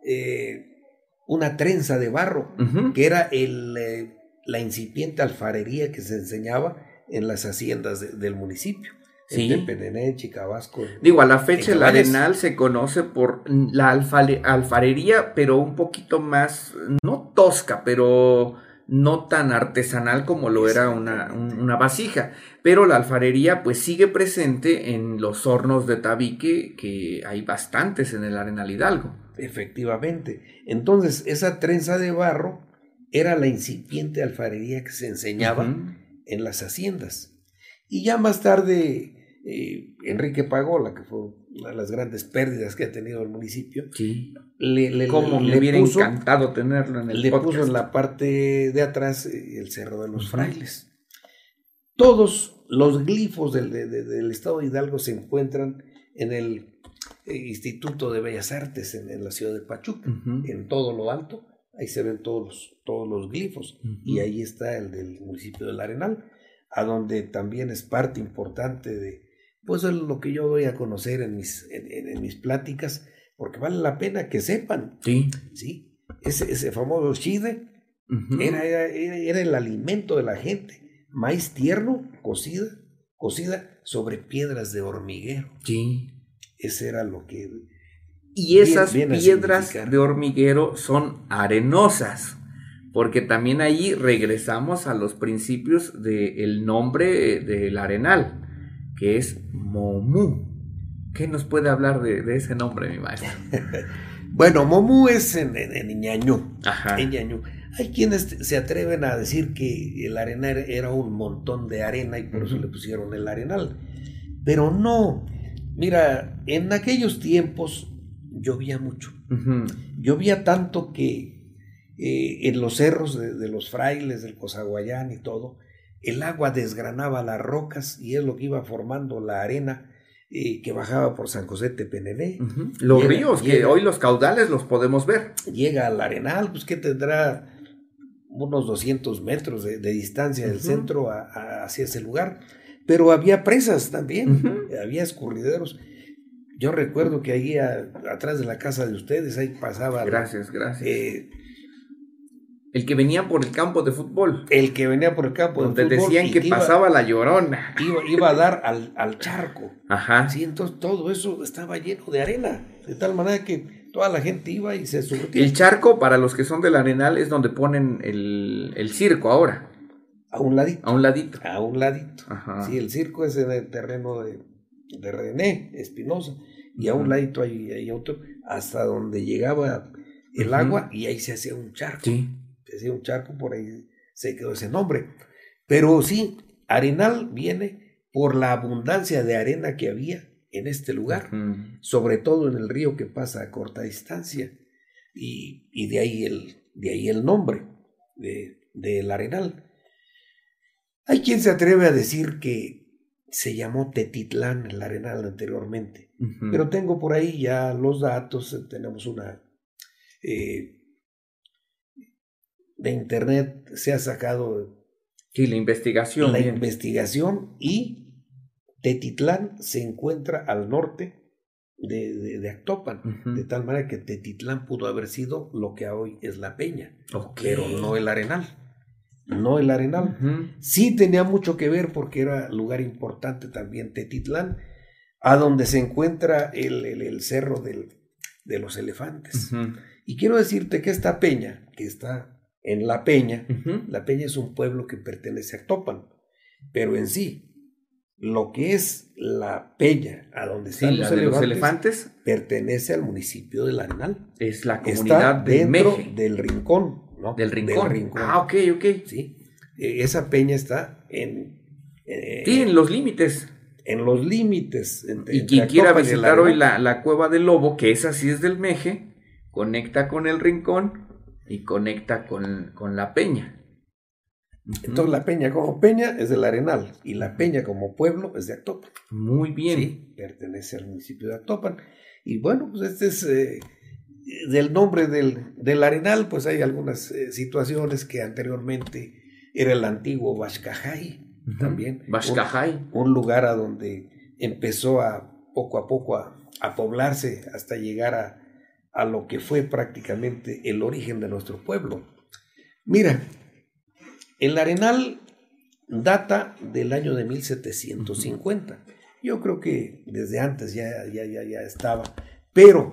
eh, una trenza de barro, que era el, eh, la incipiente alfarería que se enseñaba en las haciendas del municipio. Sí. En Penené, Chicabasco. Digo, a la fecha el Arenal se conoce por la alfarería, pero un poquito más, no tosca, pero no tan artesanal como lo era una, una, vasija, pero la alfarería pues sigue presente en los hornos de tabique que hay bastantes en el Arenal Hidalgo. Efectivamente. Entonces, esa trenza de barro era la incipiente alfarería que se enseñaba en las haciendas. Y ya más tarde, eh, Enrique Pagola, que fue una de las grandes pérdidas que ha tenido el municipio, sí. Le, le, Como le, hubiera encantado tenerlo en el Le puso en la parte de atrás eh, el Cerro de los Frailes. Todos los glifos del, del, estado de Hidalgo se encuentran en el eh, Instituto de Bellas Artes en, la ciudad de Pachuca, en todo lo alto. Ahí se ven todos los, todos los glifos. Y ahí está el del municipio del Arenal, a donde también es parte importante de, pues lo que yo doy a conocer en mis, en mis pláticas, porque vale la pena que sepan. Sí. Sí. Ese, ese famoso chide era, era, el alimento de la gente. Maíz tierno, cocida, cocida sobre piedras de hormiguero. Sí. Ese era lo que. Y esas piedras de hormiguero son arenosas. Porque también ahí regresamos a los principios del nombre del arenal, que es Momú. ¿Qué nos puede hablar de, ese nombre, mi maestro? bueno, Momú es en, en, Ajá. Hay quienes se atreven a decir que el arenal era un montón de arena y por eso le pusieron el arenal. Pero no. Mira, en aquellos tiempos llovía mucho. Llovía tanto que eh, en los cerros de, de, los frailes, del Cozaguayán y todo, el agua desgranaba las rocas y es lo que iba formando la arena que bajaba por San José de Los ríos, que hoy los caudales los podemos ver. Llega al Arenal, pues que tendrá unos 200 metros de, distancia del centro hacia ese lugar. Pero había presas también, había escurrideros. Yo recuerdo que ahí atrás de la casa de ustedes, ahí pasaba. Gracias, gracias. Eh, el que venía por el campo de fútbol. El que venía por el campo de fútbol. Donde decían que pasaba la llorona. Iba, iba, a dar al, al, charco. Ajá. Sí, entonces todo eso estaba lleno de arena. de tal manera que toda la gente iba y se surtía. El charco, para los que son del Arenal, es donde ponen el, el circo ahora. A un ladito. A un ladito. A un ladito. Ajá. Sí, el circo es en el terreno de, de René Espinosa. Y a un ladito hay, hay otro, hasta donde llegaba el agua y ahí se hacía un charco. Sí. Se hacía un charco, por ahí se quedó ese nombre. Pero sí, Arenal viene por la abundancia de arena que había en este lugar, sobre todo en el río que pasa a corta distancia. Y, y de, ahí el, de ahí el nombre de, del Arenal. Hay quien se atreve a decir que se llamó Tetitlán el Arenal anteriormente. Pero tengo por ahí ya los datos, tenemos una... eh, de internet se ha sacado Sí, la investigación. la bien. investigación y Tetitlán se encuentra al norte de, de- de Actopan, de tal manera que Tetitlán pudo haber sido lo que hoy es la Peña, pero no el Arenal, no el Arenal. Ujú. Sí tenía mucho que ver porque era lugar importante también Tetitlán, a donde se encuentra el, el- el cerro del- de los elefantes. Y quiero decirte que esta peña, que está en la peña, la peña es un pueblo que pertenece a Actopan, pero en sí, lo que es la peña, a donde Sí, están la los, de los elefantes, elefantes pertenece al municipio del Arenal. es la Está comunidad de dentro Meje. del rincón, ¿no? Del rincón. Ah, ok, ok. Sí, Eh, esa peña está en, eh, Sí, en los límites. en los límites. entre- Y quien quiera visitar hoy Arenal. la, la cueva del lobo, que esa sí es del Meje, conecta con el rincón y conecta con, con la peña. Entonces la peña como peña es del Arenal y la peña como pueblo es de Actopan. Muy bien. Sí, pertenece al municipio de Actopan. Y bueno, pues este es eh, del nombre del, del Arenal, pues hay algunas eh, situaciones que anteriormente era el antiguo Vascajay también. Vascajay. Un, un lugar a donde empezó a poco a poco a, a poblarse hasta llegar a, a lo que fue prácticamente el origen de nuestro pueblo. Mira, el Arenal data del año de 1750. Yo creo que desde antes ya, ya, ya, ya estaba, pero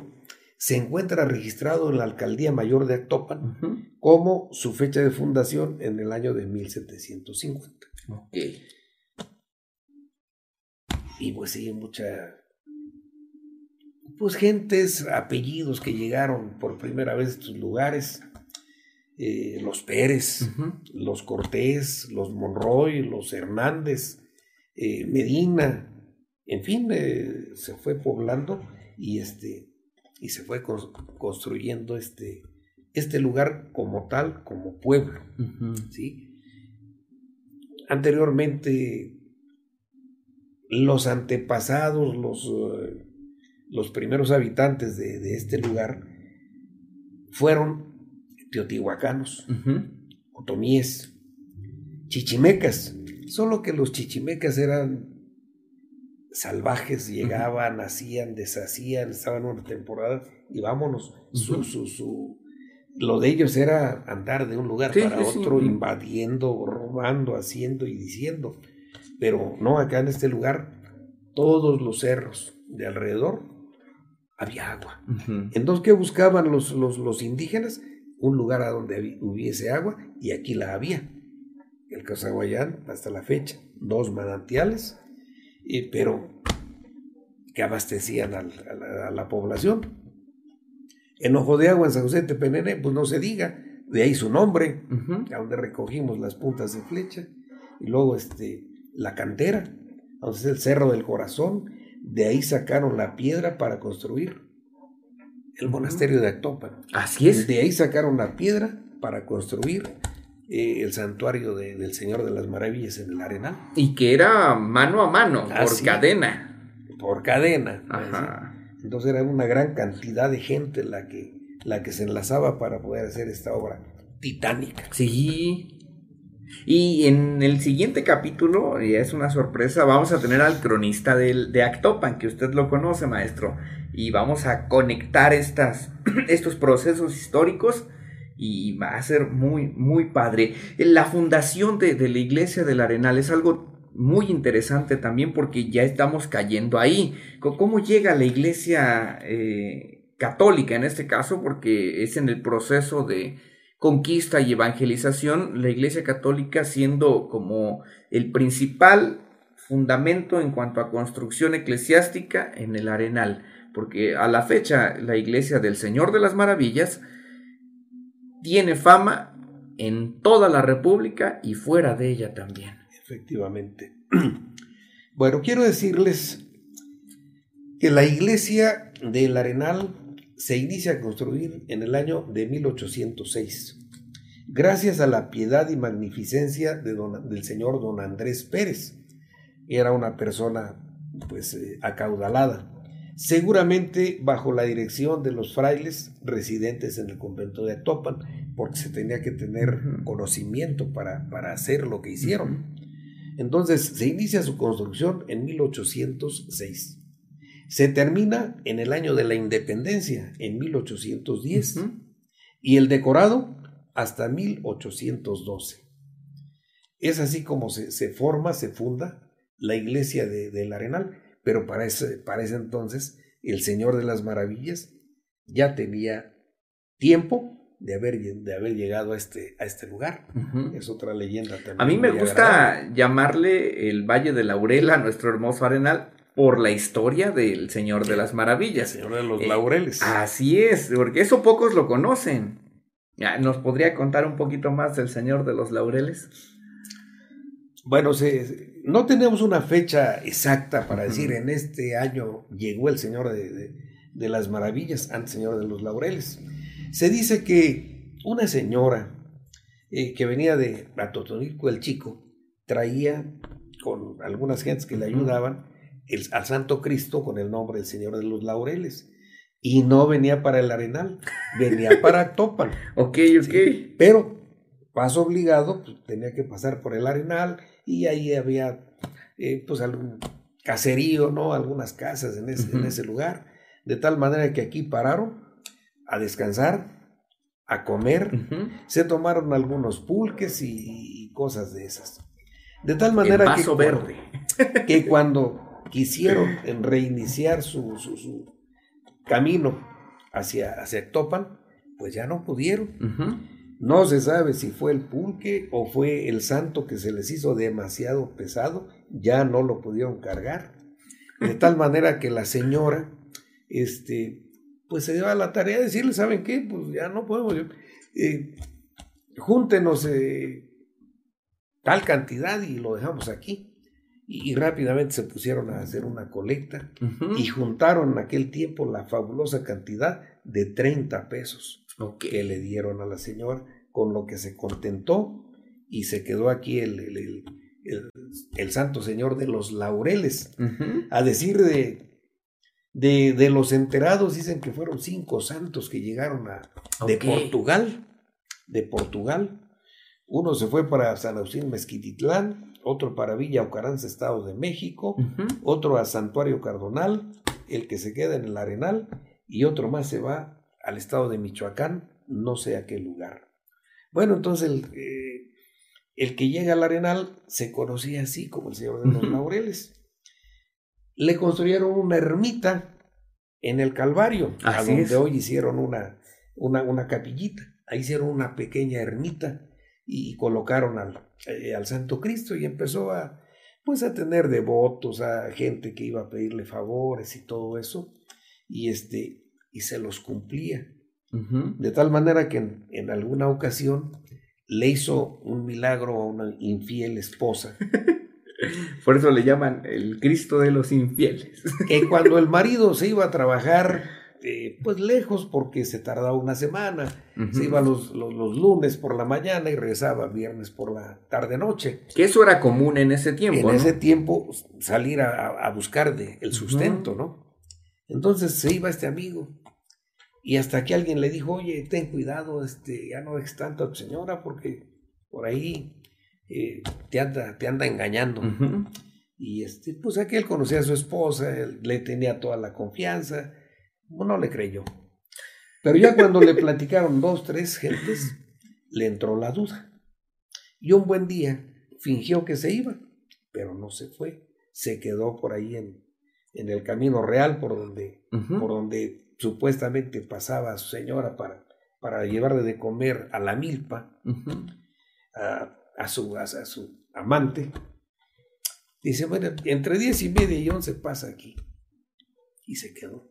se encuentra registrado en la Alcaldía Mayor de Actopan como su fecha de fundación en el año de 1750. Ok. Y pues sí, mucha... Pues gentes, apellidos que llegaron por primera vez a estos lugares. eh, los Pérez, los Cortés, los Monroy, los Hernández, eh, Medina, en fin, eh, se fue poblando y este y se fue cons- construyendo este este lugar como tal, como pueblo. ¿sí? Anteriormente los antepasados, los los primeros habitantes de, de este lugar fueron teotihuacanos, otomíes, chichimecas. Solo que los chichimecas eran salvajes, llegaban, hacían, deshacían, estaban una temporada y vámonos. Su, su, su- lo de ellos era andar de un lugar Sí, para sí, sí. otro, invadiendo, robando, haciendo y diciendo. Pero no, acá en este lugar, todos los cerros de alrededor había agua. Entonces, ¿qué buscaban los, los, los indígenas? Un lugar a donde hubiese agua y aquí la había. El Casaguayán, hasta la fecha, dos manantiales, y- pero que abastecían al- a, la, a la población. En Ojo de Agua, en San José de Tepenené, pues no se diga, de ahí su nombre, a donde recogimos las puntas de flecha, y luego este, la cantera, donde es el Cerro del Corazón, de ahí sacaron la piedra para construir el monasterio de Actopan. Así es. De ahí sacaron la piedra para construir eh, el santuario de- del Señor de las Maravillas en el Arenal, Y que era mano a mano, Ah, por sí. cadena. por cadena. Ajá. Entonces era una gran cantidad de gente la que, la que se enlazaba para poder hacer esta obra titánica. Sí. Y en el siguiente capítulo, y es una sorpresa, vamos a tener al cronista del, de Actopan, que usted lo conoce, maestro. Y vamos a conectar estas, estos procesos históricos y va a ser muy, muy padre. La fundación de, de la iglesia del Arenal es algo muy interesante también porque ya estamos cayendo ahí. ¿Cómo llega la iglesia eh, católica en este caso? Porque es en el proceso de conquista y evangelización, la iglesia católica siendo como el principal fundamento en cuanto a construcción eclesiástica en el arenal. Porque a la fecha la iglesia del Señor de las Maravillas tiene fama en toda la República y fuera de ella también. Efectivamente. Bueno, quiero decirles que la iglesia del Arenal se inicia a construir en el año de 1806, gracias a la piedad y magnificencia de del señor don Andrés Pérez. Era una persona pues eh, acaudalada, seguramente bajo la dirección de los frailes residentes en el convento de Atopan, porque se tenía que tener conocimiento para, para hacer lo que hicieron. Entonces se inicia su construcción en 1806. Se termina en el año de la independencia, en 1810, y el decorado hasta 1812. Es así como se, forma, se funda la iglesia de, del Arenal, pero para ese, para ese entonces el Señor de las Maravillas ya tenía tiempo de haber, de haber llegado a este, a este lugar. Es otra leyenda también. A mí me gusta llamarle el Valle de Laurel a nuestro hermoso arenal por la historia del Señor de las Maravillas. El Señor de los eh, Laureles. Así es, porque eso pocos lo conocen. ¿Nos podría contar un poquito más del Señor de los Laureles? Bueno, no tenemos una fecha exacta para decir en este año llegó el Señor de, de las Maravillas, antes Señor de los Laureles. Se dice que una señora eh, que venía de Atotonilco el Chico traía con algunas gentes que le ayudaban el, al Santo Cristo con el nombre del Señor de los Laureles. Y no venía para el Arenal, venía para Topan. ok, ok. pero paso obligado, pues, tenía que pasar por el Arenal y ahí había eh, pues algún caserío, ¿no? Algunas casas en ese, en ese lugar. De tal manera que aquí pararon a descansar, a comer, se tomaron algunos pulques y, cosas de esas. De tal manera que, verde. que cuando quisieron reiniciar su, su, camino hacia, hacia Topan, pues ya no pudieron. No se sabe si fue el pulque o fue el santo que se les hizo demasiado pesado, ya no lo pudieron cargar. De tal manera que la señora, este, pues se dio a la tarea de decirle, ¿saben qué? Pues ya no podemos, eh, júntenos eh, tal cantidad y lo dejamos aquí. Y, rápidamente se pusieron a hacer una colecta y juntaron en aquel tiempo la fabulosa cantidad de 30 pesos que le dieron a la señora, con lo que se contentó y se quedó aquí el, el, Santo Señor de los Laureles. A decir de de, los enterados dicen que fueron cinco santos que llegaron a, de Portugal, de Portugal. Uno se fue para San Agustín Mezquititlán, otro para Villa Ocaranza, Estado de México, otro a Santuario Cardonal, el que se queda en el Arenal, y otro más se va al estado de Michoacán, no sé a qué lugar. Bueno, entonces el, eh, el que llega al Arenal se conocía así como el Señor de los Laureles. Le construyeron una ermita en el Calvario, a donde hoy hicieron una, una, una, capillita. Ahí hicieron una pequeña ermita y colocaron al, eh, al Santo Cristo y empezó a, pues a tener devotos, a gente que iba a pedirle favores y todo eso, y este, y se los cumplía. De tal manera que en, en, alguna ocasión le hizo un milagro a una infiel esposa Por eso le llaman el Cristo de los infieles. Que cuando el marido se iba a trabajar, eh, pues lejos, porque se tardaba una semana, se iba los, los, lunes por la mañana y regresaba viernes por la tarde-noche. Que eso era común en ese tiempo. En ese tiempo salir a, buscar de, el sustento, ¿no? Entonces se iba este amigo. Y hasta que alguien le dijo, oye, ten cuidado, este, ya no es tanto a tu señora, porque por ahí eh, te, anda, te anda engañando. Y este, pues aquel conocía a su esposa, le tenía toda la confianza, no le creyó. Pero ya cuando le platicaron dos, tres gentes, le entró la duda. Y un buen día fingió que se iba pero no se fue, se quedó por ahí en, en el camino real por donde, por donde supuestamente pasaba a su señora para, para llevarle de comer a la milpa, a, su, a, su amante. Dice, bueno, entre diez y media y once pasa aquí. Y se quedó.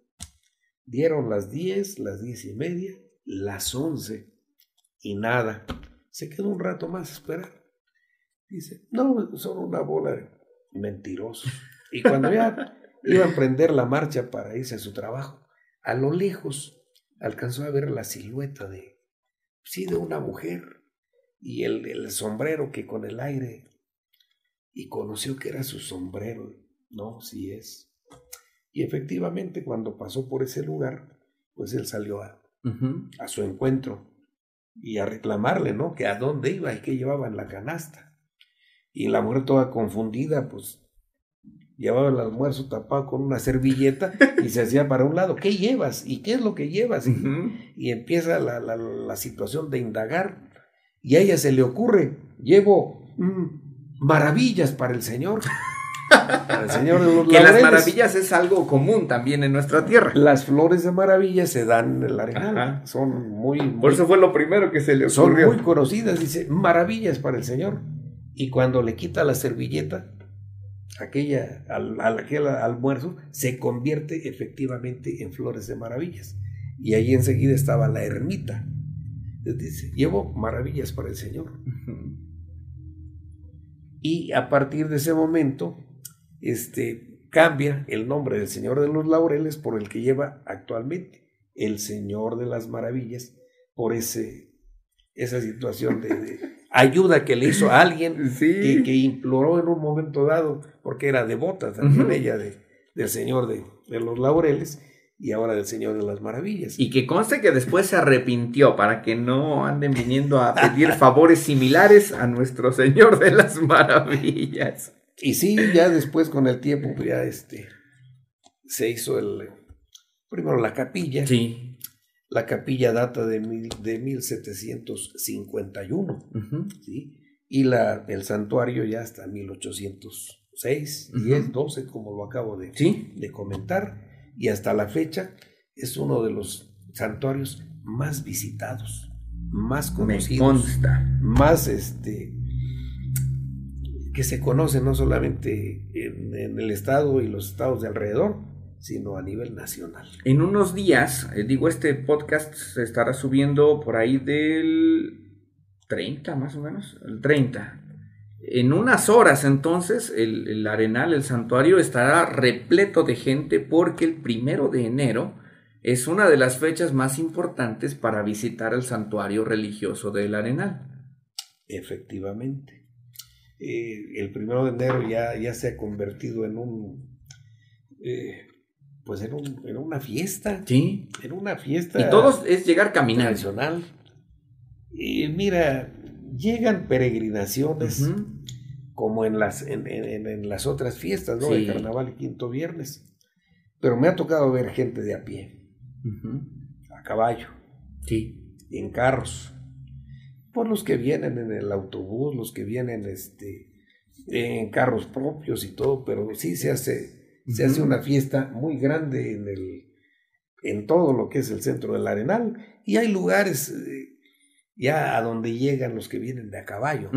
Dieron las diez, las diez y media, las once y nada. Se quedó un rato más a esperar. Dice, no, son una bola de mentirosos. Y cuando ya iba a emprender la marcha para irse a su trabajo, a lo lejos alcanzó a ver la silueta de, sí, de una mujer y el, el sombrero que con el aire, y conoció que era su sombrero, no, sí es. Y efectivamente cuando pasó por ese lugar, pues él salió a, a su encuentro y a reclamarle, ¿no? Que a dónde iba y qué llevaba en la canasta. Y la mujer toda confundida, pues llevaba el almuerzo tapado con una servilleta y se hacía para un lado. ¿Qué llevas? ¿Y qué es lo que llevas? Y, empieza la, la, situación de indagar. Y a ella se le ocurre, llevo mm, maravillas para el Señor. El Señor de los Que las maravillas es algo común también en nuestra tierra. Las flores de maravillas se dan en la arena. Son muy, Por eso fue lo primero que se le ocurrió. Son muy conocidas, dice, maravillas para el Señor. Y cuando le quita la servilleta, aquella, al, aquel almuerzo se convierte efectivamente en flores de maravillas. Y ahí enseguida estaba la ermita. Dice, llevo maravillas para el Señor. Y a partir de ese momento, este, cambia el nombre del Señor de los Laureles por el que lleva actualmente, el Señor de las Maravillas, por ese, esa situación de ayuda que le hizo a alguien que, imploró en un momento dado, porque era devota también ella de, del Señor de, de, los Laureles y ahora del Señor de las Maravillas. Y que conste que después se arrepintió para que no anden viniendo a pedir favores similares a nuestro Señor de las Maravillas. Y sí, ya después con el tiempo, ya este, se hizo el, primero la capilla. Sí. La capilla data de, de 1751, ¿sí? y la, el santuario ya hasta 1806, 10, 12, como lo acabo de, de comentar, y hasta la fecha es uno de los santuarios más visitados, más conocidos, más este que se conoce no solamente en el estado y los estados de alrededor, sino a nivel nacional. En unos días, eh, digo, este podcast se estará subiendo por ahí del 30 más o menos, el 30. En unas horas entonces el, arenal, el santuario estará repleto de gente porque el primero de enero es una de las fechas más importantes para visitar el santuario religioso del arenal. Efectivamente. Eh, el primero de enero ya, ya se ha convertido en un eh, pues era, una fiesta. Sí. Era una fiesta. Y todos es llegar caminando. Tradicional. Y mira, llegan peregrinaciones como en las, en, las otras fiestas, ¿no? De carnaval y quinto viernes. Pero me ha tocado ver gente de a pie, a caballo, sí. en carros. Por los que vienen en el autobús, los que vienen este, en carros propios y todo, pero sí se hace se hace una fiesta muy grande en, el, en todo lo que es el centro del Arenal. Y hay lugares eh, ya a donde llegan los que vienen de a caballo.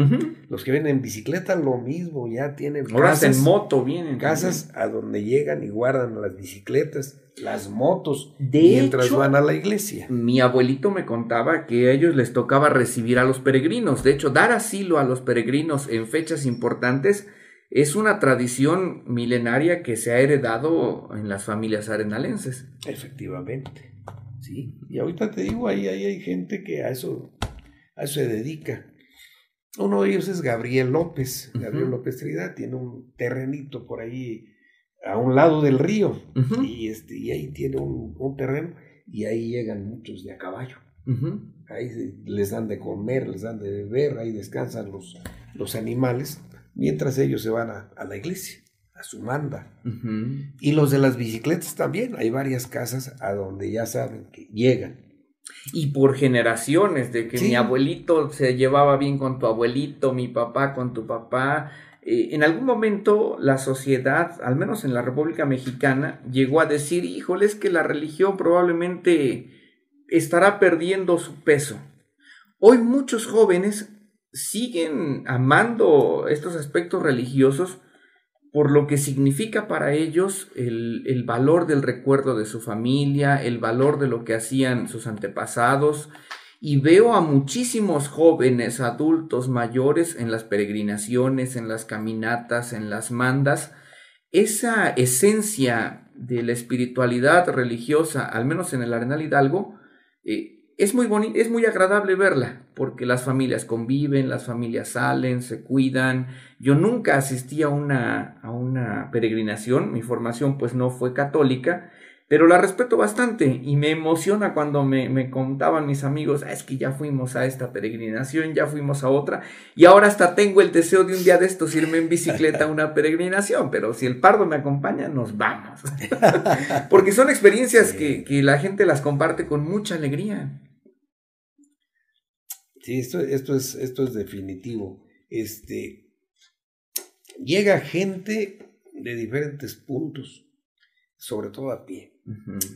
Los que vienen en bicicleta, lo mismo, ya tienen casas. en moto vienen. Casas a donde llegan y guardan las bicicletas, las motos, mientras van a la iglesia. Mi abuelito me contaba que a ellos les tocaba recibir a los peregrinos. De hecho, dar asilo a los peregrinos en fechas importantes es una tradición milenaria que se ha heredado en las familias arenalenses. Efectivamente, sí. Y ahorita te digo, ahí, hay gente que a eso, a eso se dedica. Uno de ellos es Gabriel López. Gabriel López Trinidad tiene un terrenito por ahí a un lado del río y, este, y ahí tiene un, terreno y ahí llegan muchos de a caballo. Ahí les dan de comer, les dan de beber, ahí descansan los, los animales mientras ellos se van a, la iglesia, a su manda. Y los de las bicicletas también, hay varias casas a donde ya saben que llegan. Y por generaciones, de que mi abuelito se llevaba bien con tu abuelito, mi papá con tu papá, eh, en algún momento la sociedad, al menos en la República Mexicana, llegó a decir, híjole, es que la religión probablemente estará perdiendo su peso. Hoy muchos jóvenes siguen amando estos aspectos religiosos por lo que significa para ellos el, el, valor del recuerdo de su familia, el valor de lo que hacían sus antepasados, y veo a muchísimos jóvenes, adultos, mayores en las peregrinaciones, en las caminatas, en las mandas, esa esencia de la espiritualidad religiosa, al menos en el Arenal Hidalgo, eh, es muy bonito, es muy agradable verla, porque las familias conviven, las familias salen, se cuidan. Yo nunca asistí a una, a una peregrinación, mi formación pues no fue católica, pero la respeto bastante y me emociona cuando me, contaban mis amigos, ah, es que ya fuimos a esta peregrinación, ya fuimos a otra, y ahora hasta tengo el deseo de un día de estos irme en bicicleta a una peregrinación, pero si el pardo me acompaña, nos vamos. Porque son experiencias que, que, la gente las comparte con mucha alegría. Sí, esto, esto, es, esto es definitivo. Este, llega gente de diferentes puntos, sobre todo a pie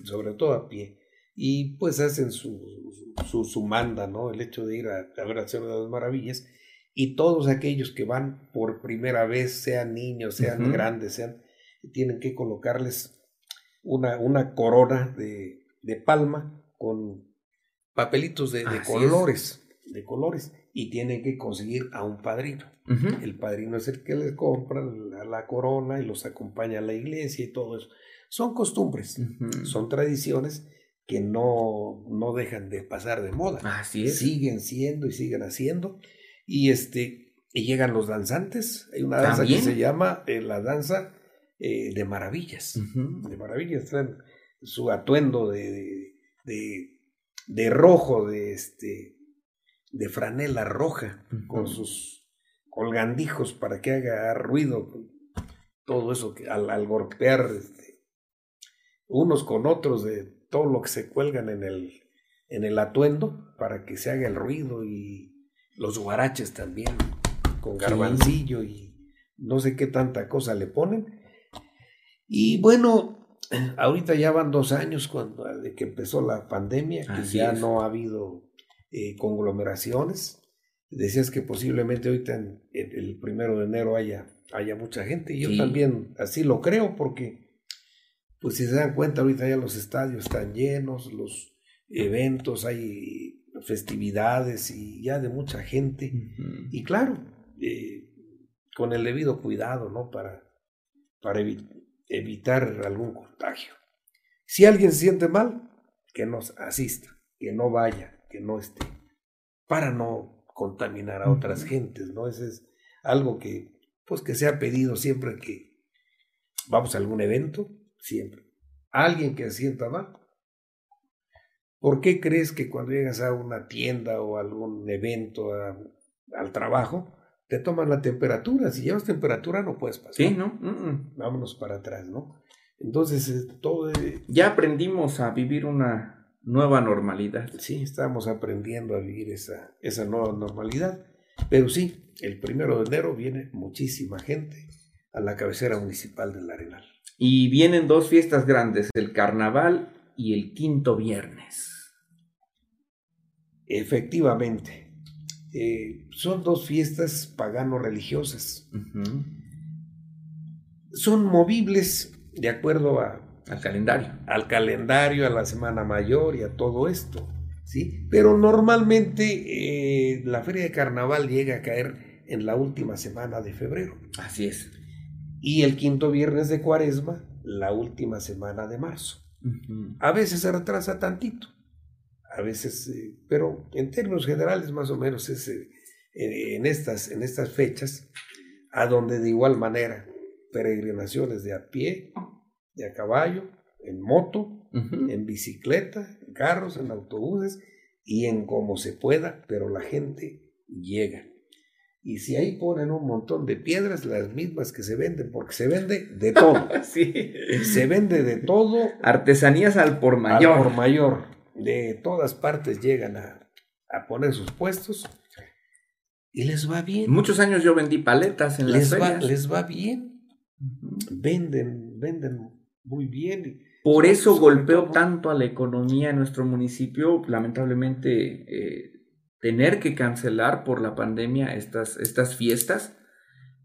sobre todo a pie. Y pues hacen su, su, manda, ¿no? El hecho de ir a, a ver de las Maravillas. Y todos aquellos que van por primera vez, sean niños, sean grandes, sean, tienen que colocarles una, una corona de, de palma con papelitos de, de colores, de colores, y tienen que conseguir a un padrino. El padrino es el que les compra la, la, corona y los acompaña a la iglesia y todo eso. Son costumbres, son tradiciones que no, no dejan de pasar de moda. Así es. Siguen siendo y siguen haciendo. Y este, y llegan los danzantes. Hay una danza que se llama eh, la danza eh, de maravillas. De maravillas. Traen su atuendo de, de, de, rojo, de este de franela roja, con sus colgandijos para que haga ruido, todo eso que al, al golpear este, unos con otros de todo lo que se cuelgan en el, en el atuendo para que se haga el ruido y los guaraches también con garbancillo y no sé qué tanta cosa le ponen. Y bueno, ahorita ya van dos años cuando, de que empezó la pandemia, que ya no ha habido eh, conglomeraciones. Decías que posiblemente ahorita en, el primero de enero haya, haya mucha gente. Y yo también así lo creo porque pues si se dan cuenta, ahorita ya los estadios están llenos, los eventos, hay festividades y ya de mucha gente. Y claro, eh, con el debido cuidado, ¿no? Para, para evitar algún contagio. Si alguien se siente mal, que nos asista, que no vaya, que no esté, para no contaminar a otras gentes, ¿no? Ese es algo que, pues, que se ha pedido siempre que vamos a algún evento, siempre. Alguien que sienta mal. ¿Por qué crees que cuando llegas a una tienda o algún evento, al trabajo, te toman la temperatura? Si llevas temperatura no puedes pasar. Sí, ¿no? Vámonos para atrás, ¿no? Entonces, todo... Ya aprendimos a vivir una nueva normalidad. Sí, estamos aprendiendo a vivir esa, esa nueva normalidad. Pero sí, el primero de enero viene muchísima gente a la cabecera municipal del Arenal. Y vienen dos fiestas grandes, el carnaval y el quinto viernes. Efectivamente, eh, son dos fiestas pagano-religiosas. Son movibles de acuerdo al calendario. Al calendario, a la Semana Mayor y a todo esto. ¿sí? Pero normalmente eh, la feria de carnaval llega a caer en la última semana de febrero. Así es y el quinto viernes de cuaresma, la última semana de marzo. A veces se retrasa tantito, a veces, eh, pero en términos generales más o menos es eh, en, estas, en estas fechas, a donde de igual manera peregrinaciones de a pie, de a caballo, en moto, en bicicleta, en carros, en autobuses y en como se pueda, pero la gente llega. Y si ahí ponen un montón de piedras, las mismas que se venden, porque se vende de todo. sí. Se vende de todo. Artesanías al por mayor. Al por mayor. De todas partes llegan a, a poner sus puestos. y les va bien. Muchos años yo vendí paletas en les las va, ferias. les va bien. Venden, venden muy bien. Por eso golpeó tanto a la economía en nuestro municipio, lamentablemente, eh, tener que cancelar por la pandemia estas, estas fiestas.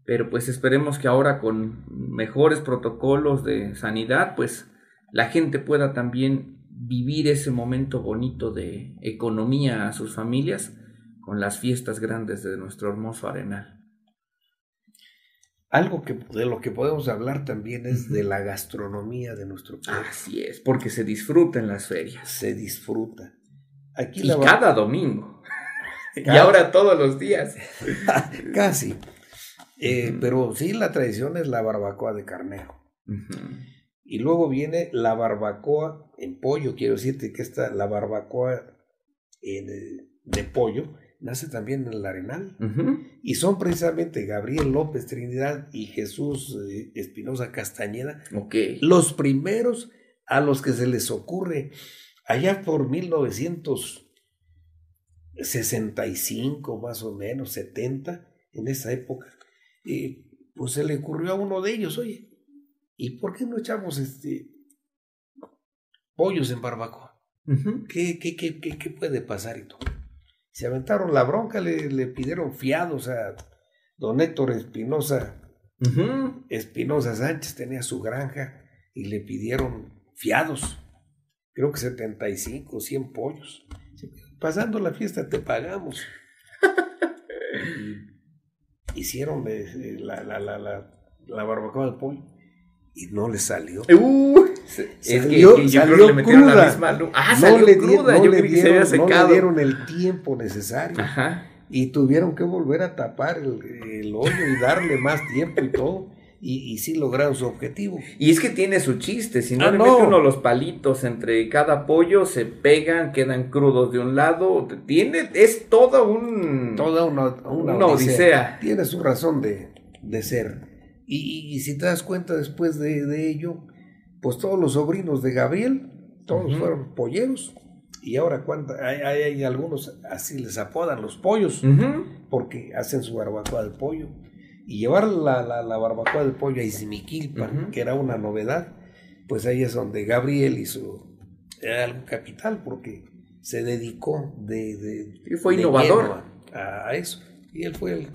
Pero pues esperemos que ahora con mejores protocolos de sanidad, pues la gente pueda también vivir ese momento bonito de economía a sus familias con las fiestas grandes de nuestro hermoso arenal. Algo que, de lo que podemos hablar también es de la gastronomía de nuestro pueblo. Así es, porque se disfruta en las ferias. Se disfruta. Aquí Y la cada domingo. Y ahora todos los días. Casi. Eh. Pero sí, la tradición es la barbacoa de carnero. Ujú. Y luego viene la barbacoa en pollo. Quiero decirte que esta, la barbacoa en, eh, de pollo nace también en el Arenal. Y son precisamente Gabriel López Trinidad y Jesús eh, Espinosa Castañeda los primeros a los que se les ocurre allá por 1965 más o menos, 70, en esa época, eh, pues se le ocurrió a uno de ellos, oye, ¿y por qué no echamos este pollos en barbacoa? ¿Qué, qué, qué, qué, qué puede pasar y todo? Se aventaron la bronca, le, le pidieron fiados a don Héctor Espinosa. Espinosa Sánchez tenía su granja y le pidieron fiados, creo que 75, 100 pollos. Pasando la fiesta te pagamos. Y hicieron la, la, la, barbacoa de pollo y no le salió. Uh, se- es que- Salió- que, yo creo salió que le metieron la cruda. misma luz. Ah, no salió le, di- cruda. no yo le creí que se dieron, había no le dieron el tiempo necesario Ajá. y tuvieron que volver a tapar el, el hoyo y darle más tiempo y todo. Y, y sí lograron su objetivo. Y es que tiene su chiste, si no Ah, le no. uno los palitos entre cada pollo, se pegan, quedan crudos de un lado, tiene, es todo un... Toda una, una, Una odisea. odisea. Tiene su razón de, de ser. Y, y- y si te das cuenta después de, de ello, pues todos los sobrinos de Gabriel, todos fueron polleros. Y ahora cuánta, hay, hay, hay algunos, así les apodan los pollos, porque hacen su barbacoa de pollo. Y llevar la, la, la barbacoa de pollo a Izmiquilpan, que era una novedad, pues ahí es donde Gabriel hizo era algo capital, porque se dedicó de, de Sí, fue de innovador. a, a eso. Y él fue el,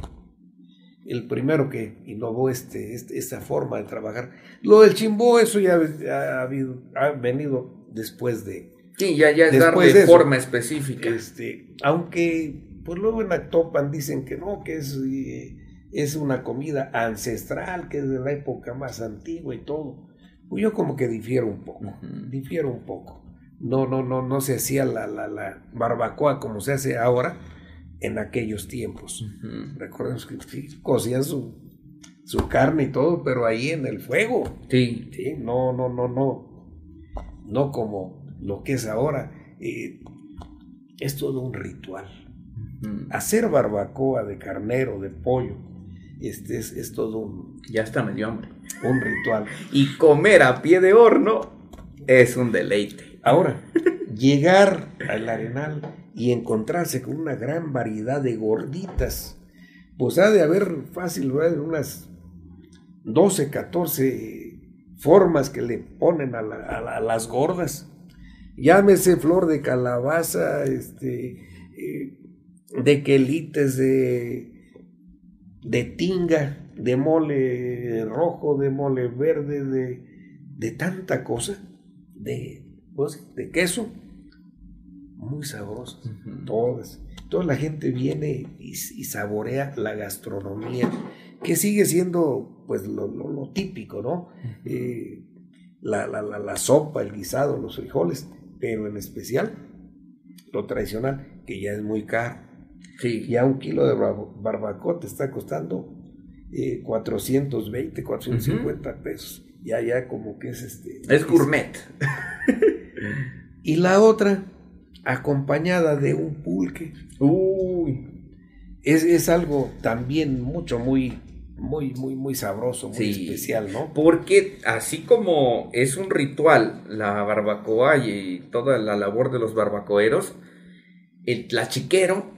el primero que innovó este, este- esta forma de trabajar. Lo del chimbó, eso ya ha, habido, ha venido después de, Sí, ya, ya es darle de eso. forma específica. este, aunque pues luego en Actopan dicen que no, que es, eh, es una comida ancestral, que es de la época más antigua y todo. Pues yo como que difiero un poco, Ujú. difiero un poco. No, no, no, no se hacía la, la, la barbacoa como se hace ahora en aquellos tiempos. Ujú. Recordemos que cocían su, su carne y todo, pero ahí en el fuego. Sí. ¿sí? No, no, no, no. No como lo que es ahora. Eh, es todo un ritual. Hacer barbacoa de carnero, de pollo, este es, es todo un, Ya está medio hambre. un ritual. Y comer a pie de horno es un deleite. Ahora, llegar al arenal y encontrarse con una gran variedad de gorditas, pues ha de haber fácil, ¿verdad? unas 12, 14 formas que le ponen a, la- a la- a las gordas. Llámese flor de calabaza, este, eh, de quelites, de, de tinga, de mole rojo, de mole verde, de, de tanta cosa, de, pues, de queso, muy sabrosas, todas. Toda la gente viene y, y saborea la gastronomía, que sigue siendo pues lo, lo- lo típico, ¿no? Eh, la, la- la- la sopa, el guisado, los frijoles, pero en especial lo tradicional, que ya es muy caro. Sí. Ya un kilo de barba- barbacoa te está costando eh, 420, 450 pesos. Ya, ya como que es este. Es gourmet. Y la otra, acompañada de un pulque. Uy. Es, es algo también mucho, muy, muy, muy, muy sabroso, muy Sí. especial, ¿no? Porque así como es un ritual la barbacoa y toda la labor de los barbacoeros, el tlachiquero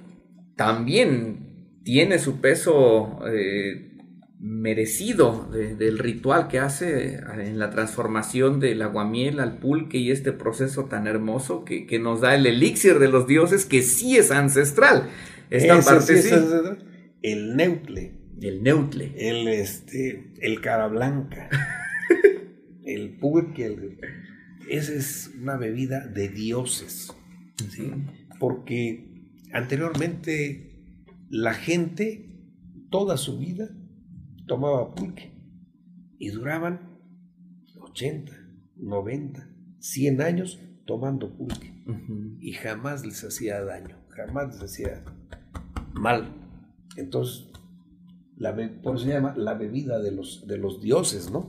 también tiene su peso eh, merecido del ritual que hace en la transformación del aguamiel al pulque y este proceso tan hermoso que, nos da el elixir de los dioses que sí es ancestral. Esta parte sí, El neutle. El neutle. El, este, el cara blanca. el pulque. esa es una bebida de dioses. Porque anteriormente la gente, toda su vida, tomaba pulque y duraban 80, 90, 100 años tomando pulque. Y jamás les hacía daño, jamás les hacía mal. Entonces, la, por eso se llama la bebida de los, de los dioses, ¿no?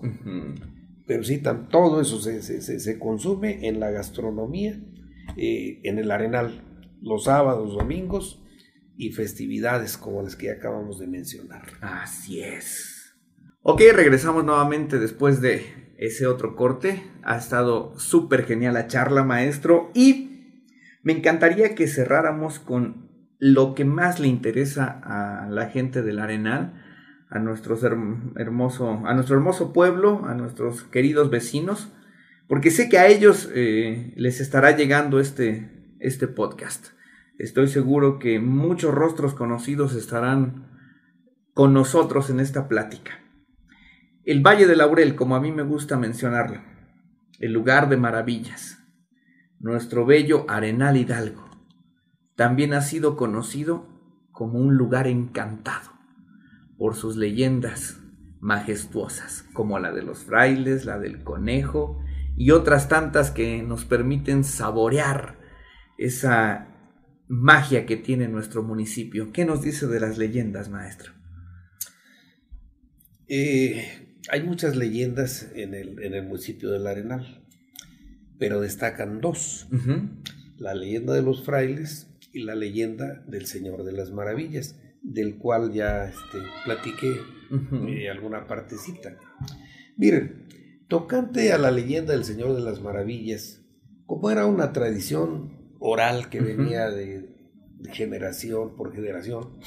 Pero sí, todo eso se, consume en la gastronomía, eh, en el arenal, los sábados, domingos y festividades como las que acabamos de mencionar. Así es. Ok, regresamos nuevamente después de ese otro corte. Ha estado súper genial la charla, maestro. Y me encantaría que cerráramos con lo que más le interesa a la gente del Arenal, a, nuestros hermoso, a nuestro hermoso pueblo, a nuestros queridos vecinos, porque sé que a ellos eh, les estará llegando este, este podcast. Estoy seguro que muchos rostros conocidos estarán con nosotros en esta plática. El Valle de Laurel, como a mí me gusta mencionarlo, el lugar de maravillas, nuestro bello Arenal Hidalgo, también ha sido conocido como un lugar encantado por sus leyendas majestuosas, como la de los frailes, la del conejo y otras tantas que nos permiten saborear esa magia que tiene nuestro municipio. ¿Qué nos dice de las leyendas, maestro? Eh, hay muchas leyendas en el, municipio del Arenal, pero destacan dos. La leyenda de los frailes y la leyenda del Señor de las Maravillas, del cual ya este, platiqué eh, alguna partecita. Miren, tocante a la leyenda del Señor de las Maravillas, como era una tradición oral que venía de generación por generación,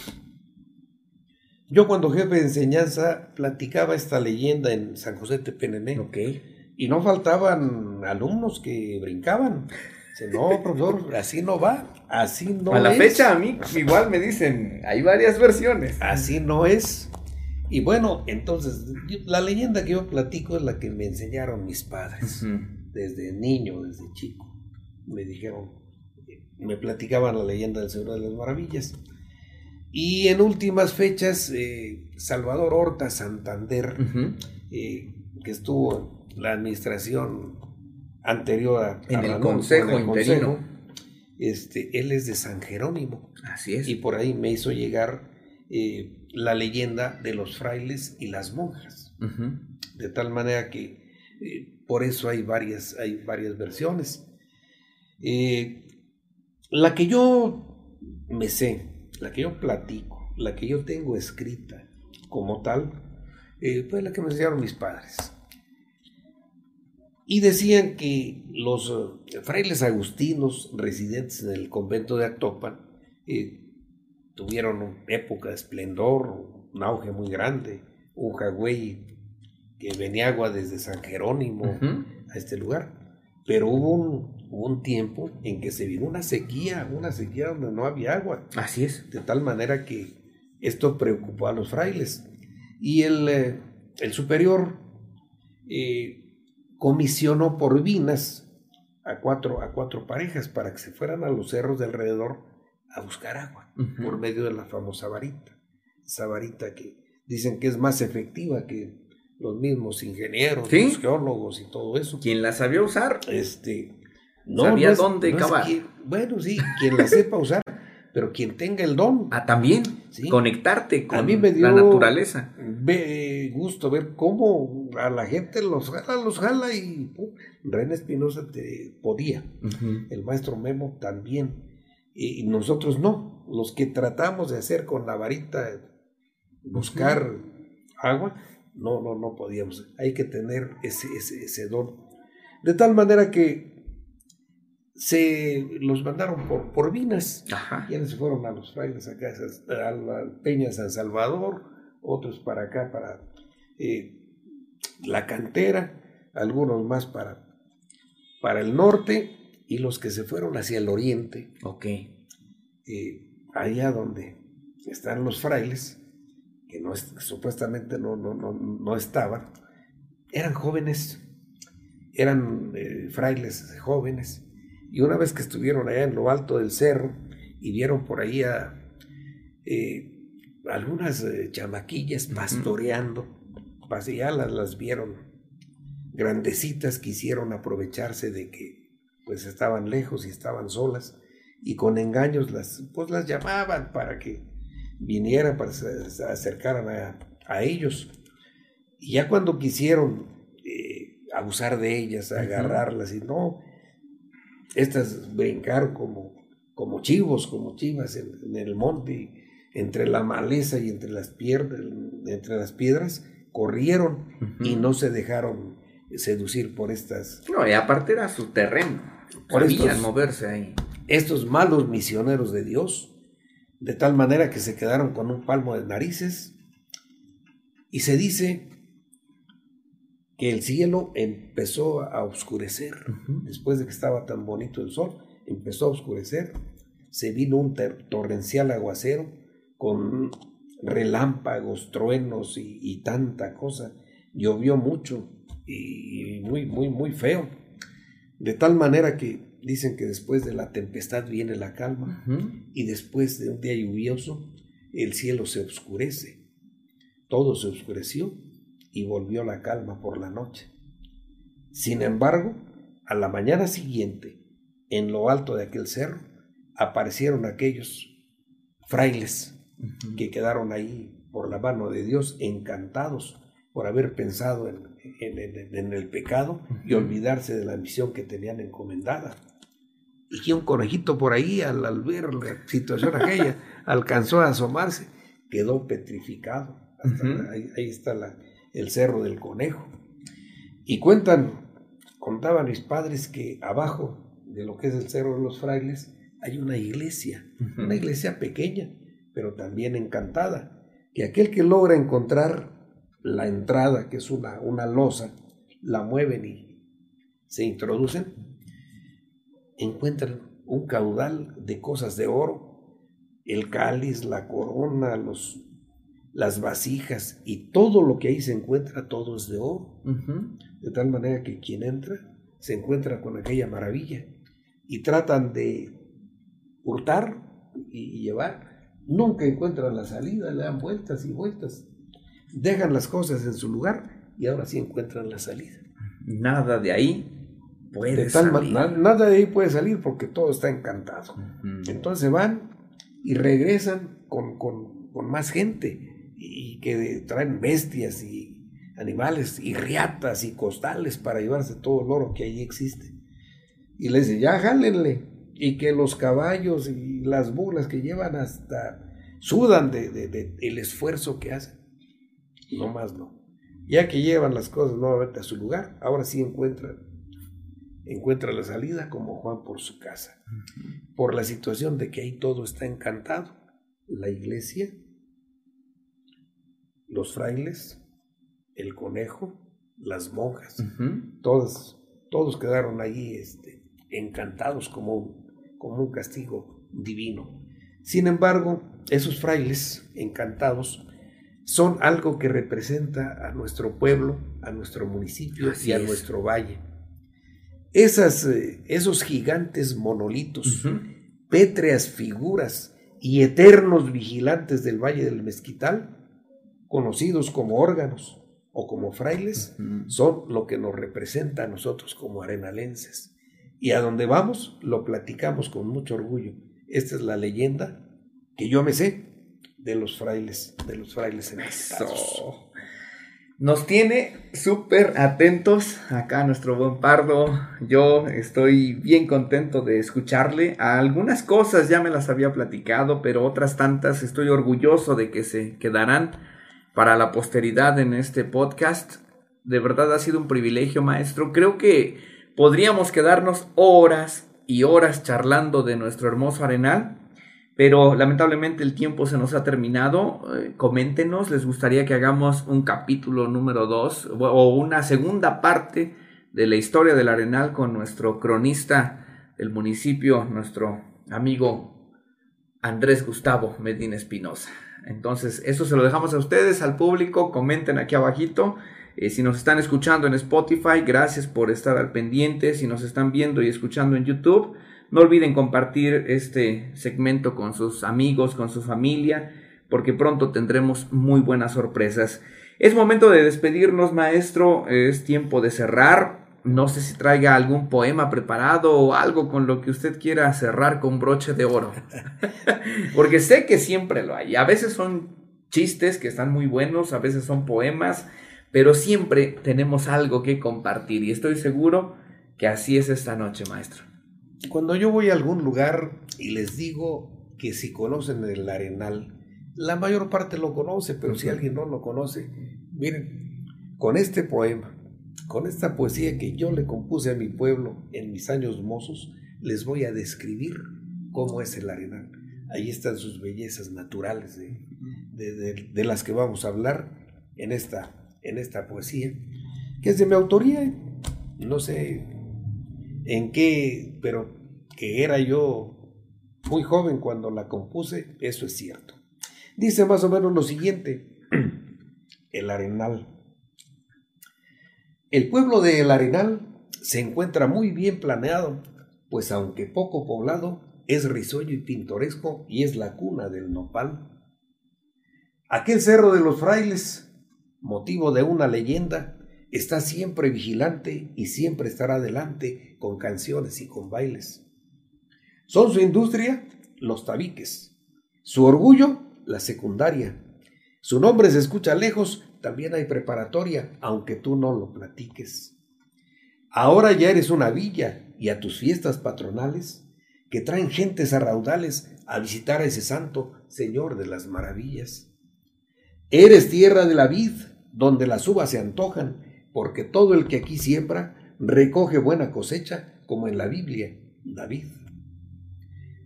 yo cuando jefe de enseñanza platicaba esta leyenda en San José Tepenené. Ok. Y no faltaban alumnos que brincaban. Dice, no, profesor, así no va, así no A la fecha a mí igual me dicen, hay varias versiones. Así no es. Y bueno, entonces, la leyenda que yo platico es la que me enseñaron mis padres, desde niño, desde chico. Me dijeron, me platicaban la leyenda del Señor de las Maravillas. Y en últimas fechas, eh, Salvador Horta Santander, eh, que estuvo en la administración anterior a, en, el consejo interino. este, él es de San Jerónimo. Así es. Y por ahí me hizo llegar eh, la leyenda de los frailes y las monjas. De tal manera que por eso hay varias, hay varias versiones. La que yo me sé, la que yo platico, la que yo tengo escrita como tal, eh, fue la que me enseñaron mis padres. Y decían que los eh, frailes agustinos residentes en el convento de Actopan eh, tuvieron una época de esplendor, un auge muy grande, un jagüey que venía agua desde San Jerónimo a este lugar. Pero hubo un, un, tiempo en que se vino una sequía, una sequía donde no había agua. Así es. De tal manera que esto preocupó a los frailes. Y el, eh, el superior eh, comisionó por vinas a cuatro, a cuatro parejas para que se fueran a los cerros de alrededor a buscar agua por medio de la famosa varita. Esa varita que dicen que es más efectiva que los mismos ingenieros, los geólogos y todo eso. Quien la sabía usar, este, no, sabía dónde cavar. bueno, sí, quien la sepa usar, pero quien tenga el don. Ah, también, conectarte con la naturaleza. Ve, gusto ver cómo a la gente los jala, los jala y René Espinosa te podía, el maestro Memo también, y nosotros no, los que tratamos de hacer con la varita, buscar agua, no, no, no podíamos. Hay que tener ese, ese, don. De tal manera que se los mandaron por, por Vinas. Ajá. Quienes se fueron a los frailes acá, a la Peña San Salvador, otros para acá, para eh, la cantera, algunos más para, para el norte y los que se fueron hacia el oriente. Ok. Eh, allá donde están los frailes, que no supuestamente no, no, no, no, estaban, eran jóvenes, eran eh, frailes jóvenes, y una vez que estuvieron allá en lo alto del cerro y vieron por ahí a eh, algunas eh, chamaquillas pastoreando, pues ya las, las vieron grandecitas, quisieron aprovecharse de que pues estaban lejos y estaban solas y con engaños las, pues las llamaban para que vinieran, para que se acercaran a, ellos. Y ya cuando quisieron eh, abusar de ellas, agarrarlas, y no, estas brincaron como, como chivos, como chivas en, el monte, entre la maleza y entre las, entre las piedras, corrieron y no se dejaron seducir por estas. No, y aparte era su terreno. Por moverse ahí estos malos misioneros de Dios, de tal manera que se quedaron con un palmo de narices, y se dice que el cielo empezó a oscurecer, después de que estaba tan bonito el sol, empezó a oscurecer, se vino un torrencial aguacero con relámpagos, truenos y, y tanta cosa, llovió mucho y muy, muy, muy feo, de tal manera que dicen que después de la tempestad viene la calma y después de un día lluvioso el cielo se oscurece. Todo se oscureció y volvió la calma por la noche. Sin embargo, a la mañana siguiente, en lo alto de aquel cerro, aparecieron aquellos frailes que quedaron ahí por la mano de Dios encantados por haber pensado en, el pecado y olvidarse de la misión que tenían encomendada. Y que un conejito por ahí, al, ver la situación aquella, alcanzó a asomarse, quedó petrificado. ahí, está el cerro del conejo. Y cuentan, contaban mis padres que abajo de lo que es el cerro de los frailes hay una iglesia, una iglesia pequeña, pero también encantada, que aquel que logra encontrar la entrada, que es una, una losa, la mueven y se introducen, encuentran un caudal de cosas de oro, el cáliz, la corona, los, las vasijas y todo lo que ahí se encuentra, todo es de oro. De tal manera que quien entra se encuentra con aquella maravilla y tratan de hurtar y llevar. Nunca encuentran la salida, le dan vueltas y vueltas. Dejan las cosas en su lugar y ahora sí encuentran la salida. Nada de ahí puede salir. nada de ahí puede salir porque todo está encantado. Entonces van y regresan con, más gente que traen bestias y animales y riatas y costales para llevarse todo el oro que allí existe. Y les dice, ya jálenle. Y que los caballos y las burlas que llevan hasta sudan de, de el esfuerzo que hacen. No más no. Ya que llevan las cosas nuevamente a su lugar, ahora sí encuentran encuentra la salida como Juan por su casa, por la situación de que ahí todo está encantado, la iglesia, los frailes, el conejo, las monjas, todos, todos quedaron ahí este, encantados como un, como un castigo divino. Sin embargo, esos frailes encantados son algo que representa a nuestro pueblo, a nuestro municipio y a nuestro valle. Esas, eh, esos gigantes monolitos, pétreas figuras y eternos vigilantes del Valle del Mezquital, conocidos como órganos o como frailes, son lo que nos representa a nosotros como arenalenses. Y a donde vamos lo platicamos con mucho orgullo. Esta es la leyenda que yo me sé de los frailes, de los frailes encantados. Nos tiene súper atentos acá nuestro buen Pardo. Yo estoy bien contento de escucharle. A algunas cosas ya me las había platicado, pero otras tantas estoy orgulloso de que se quedarán para la posteridad en este podcast. De verdad ha sido un privilegio, maestro. Creo que podríamos quedarnos horas y horas charlando de nuestro hermoso arenal. Pero lamentablemente el tiempo se nos ha terminado. Eh, coméntenos, les gustaría que hagamos un capítulo número 2 o una segunda parte de la historia del Arenal con nuestro cronista del municipio, nuestro amigo Andrés Gustavo Medina Espinosa. Entonces, eso se lo dejamos a ustedes, al público. Comenten aquí abajito. Eh, si nos están escuchando en Spotify, gracias por estar al pendiente. Si nos están viendo y escuchando en YouTube, no olviden compartir este segmento con sus amigos, con su familia, porque pronto tendremos muy buenas sorpresas. Es momento de despedirnos, maestro. Es tiempo de cerrar. No sé si traiga algún poema preparado o algo con lo que usted quiera cerrar con broche de oro. porque sé que siempre lo hay. A veces son chistes que están muy buenos, a veces son poemas, pero siempre tenemos algo que compartir y estoy seguro que así es esta noche, maestro. Cuando yo voy a algún lugar y les digo que si conocen el Arenal, la mayor parte lo conoce, pero si alguien no lo conoce, miren, con este poema, con esta poesía que yo le compuse a mi pueblo en mis años mozos, les voy a describir cómo es el Arenal. Ahí están sus bellezas naturales de, las que vamos a hablar en esta, en esta poesía, que es de mi autoría. No sé en qué, pero que era yo muy joven cuando la compuse, eso es cierto. Dice más o menos lo siguiente, el Arenal. El pueblo de El Arenal se encuentra muy bien planeado, pues aunque poco poblado, es risueño y pintoresco y es la cuna del nopal. Aquel cerro de los frailes, motivo de una leyenda, está siempre vigilante y siempre estará adelante con canciones y con bailes. Son su industria los tabiques, su orgullo la secundaria. Su nombre se escucha lejos, también hay preparatoria, aunque tú no lo platiques. Ahora ya eres una villa y a tus fiestas patronales, que traen gentes a raudales a visitar a ese santo Señor de las maravillas. Eres tierra de la vid, donde las uvas se antojan, porque todo el que aquí siembra recoge buena cosecha, como en la Biblia, David.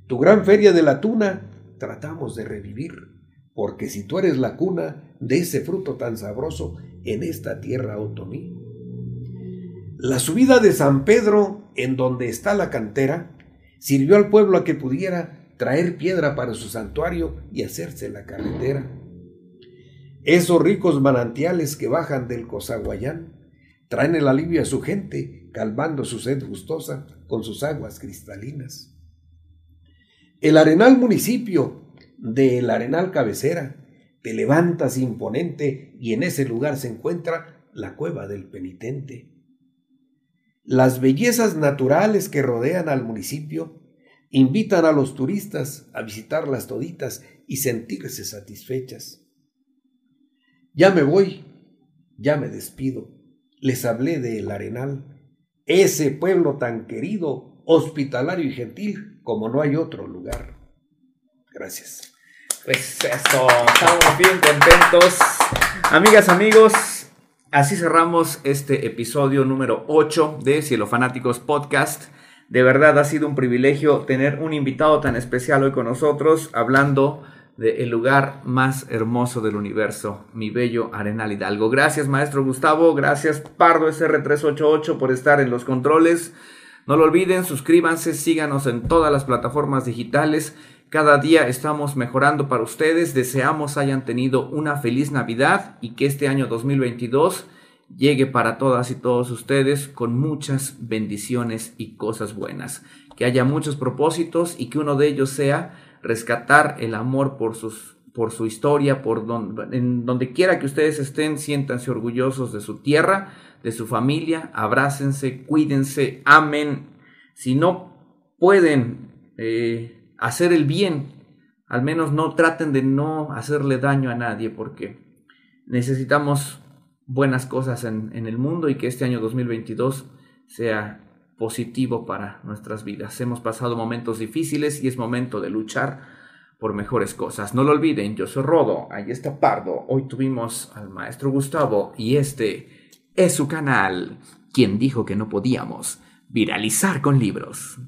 Tu gran feria de la tuna tratamos de revivir, porque si tú eres la cuna de ese fruto tan sabroso en esta tierra otomí. La subida de San Pedro, en donde está la cantera, sirvió al pueblo a que pudiera traer piedra para su santuario y hacerse la carretera. Esos ricos manantiales que bajan del Cozaguayán traen el alivio a su gente, calmando su sed gustosa con sus aguas cristalinas. El Arenal municipio de El Arenal cabecera, te levantas imponente y en ese lugar se encuentra la cueva del penitente. Las bellezas naturales que rodean al municipio invitan a los turistas a visitarlas toditas y sentirse satisfechas. Ya me voy, ya me despido les hablé de El Arenal, ese pueblo tan querido, hospitalario y gentil como no hay otro lugar. Gracias. Pues eso, estamos bien contentos. Amigas, amigos, así cerramos este episodio número 8 de Cielo Fanáticos Podcast. De verdad ha sido un privilegio tener un invitado tan especial hoy con nosotros hablando del lugar más hermoso del universo, mi bello Arenal Hidalgo. Gracias, maestro Gustavo. Gracias, Pardo SR388, por estar en los controles. No lo olviden, suscríbanse, síganos en todas las plataformas digitales. Cada día estamos mejorando para ustedes. Deseamos hayan tenido una feliz Navidad y que este año 2022 llegue para todas y todos ustedes con muchas bendiciones y cosas buenas. Que haya muchos propósitos y que uno de ellos sea rescatar el amor por, sus, por su historia, por en donde quiera que ustedes estén, siéntanse orgullosos de su tierra, de su familia, abrácense, cuídense, amen. Si no pueden eh, hacer el bien, al menos no traten de no hacerle daño a nadie, porque necesitamos buenas cosas en, el mundo y que este año 2022 sea positivo para nuestras vidas. Hemos pasado momentos difíciles y es momento de luchar por mejores cosas. No lo olviden, yo soy Rodo, ahí está Pardo. Hoy tuvimos al maestro Gustavo y este es su canal. Quien dijo que no podíamos viralizar con libros?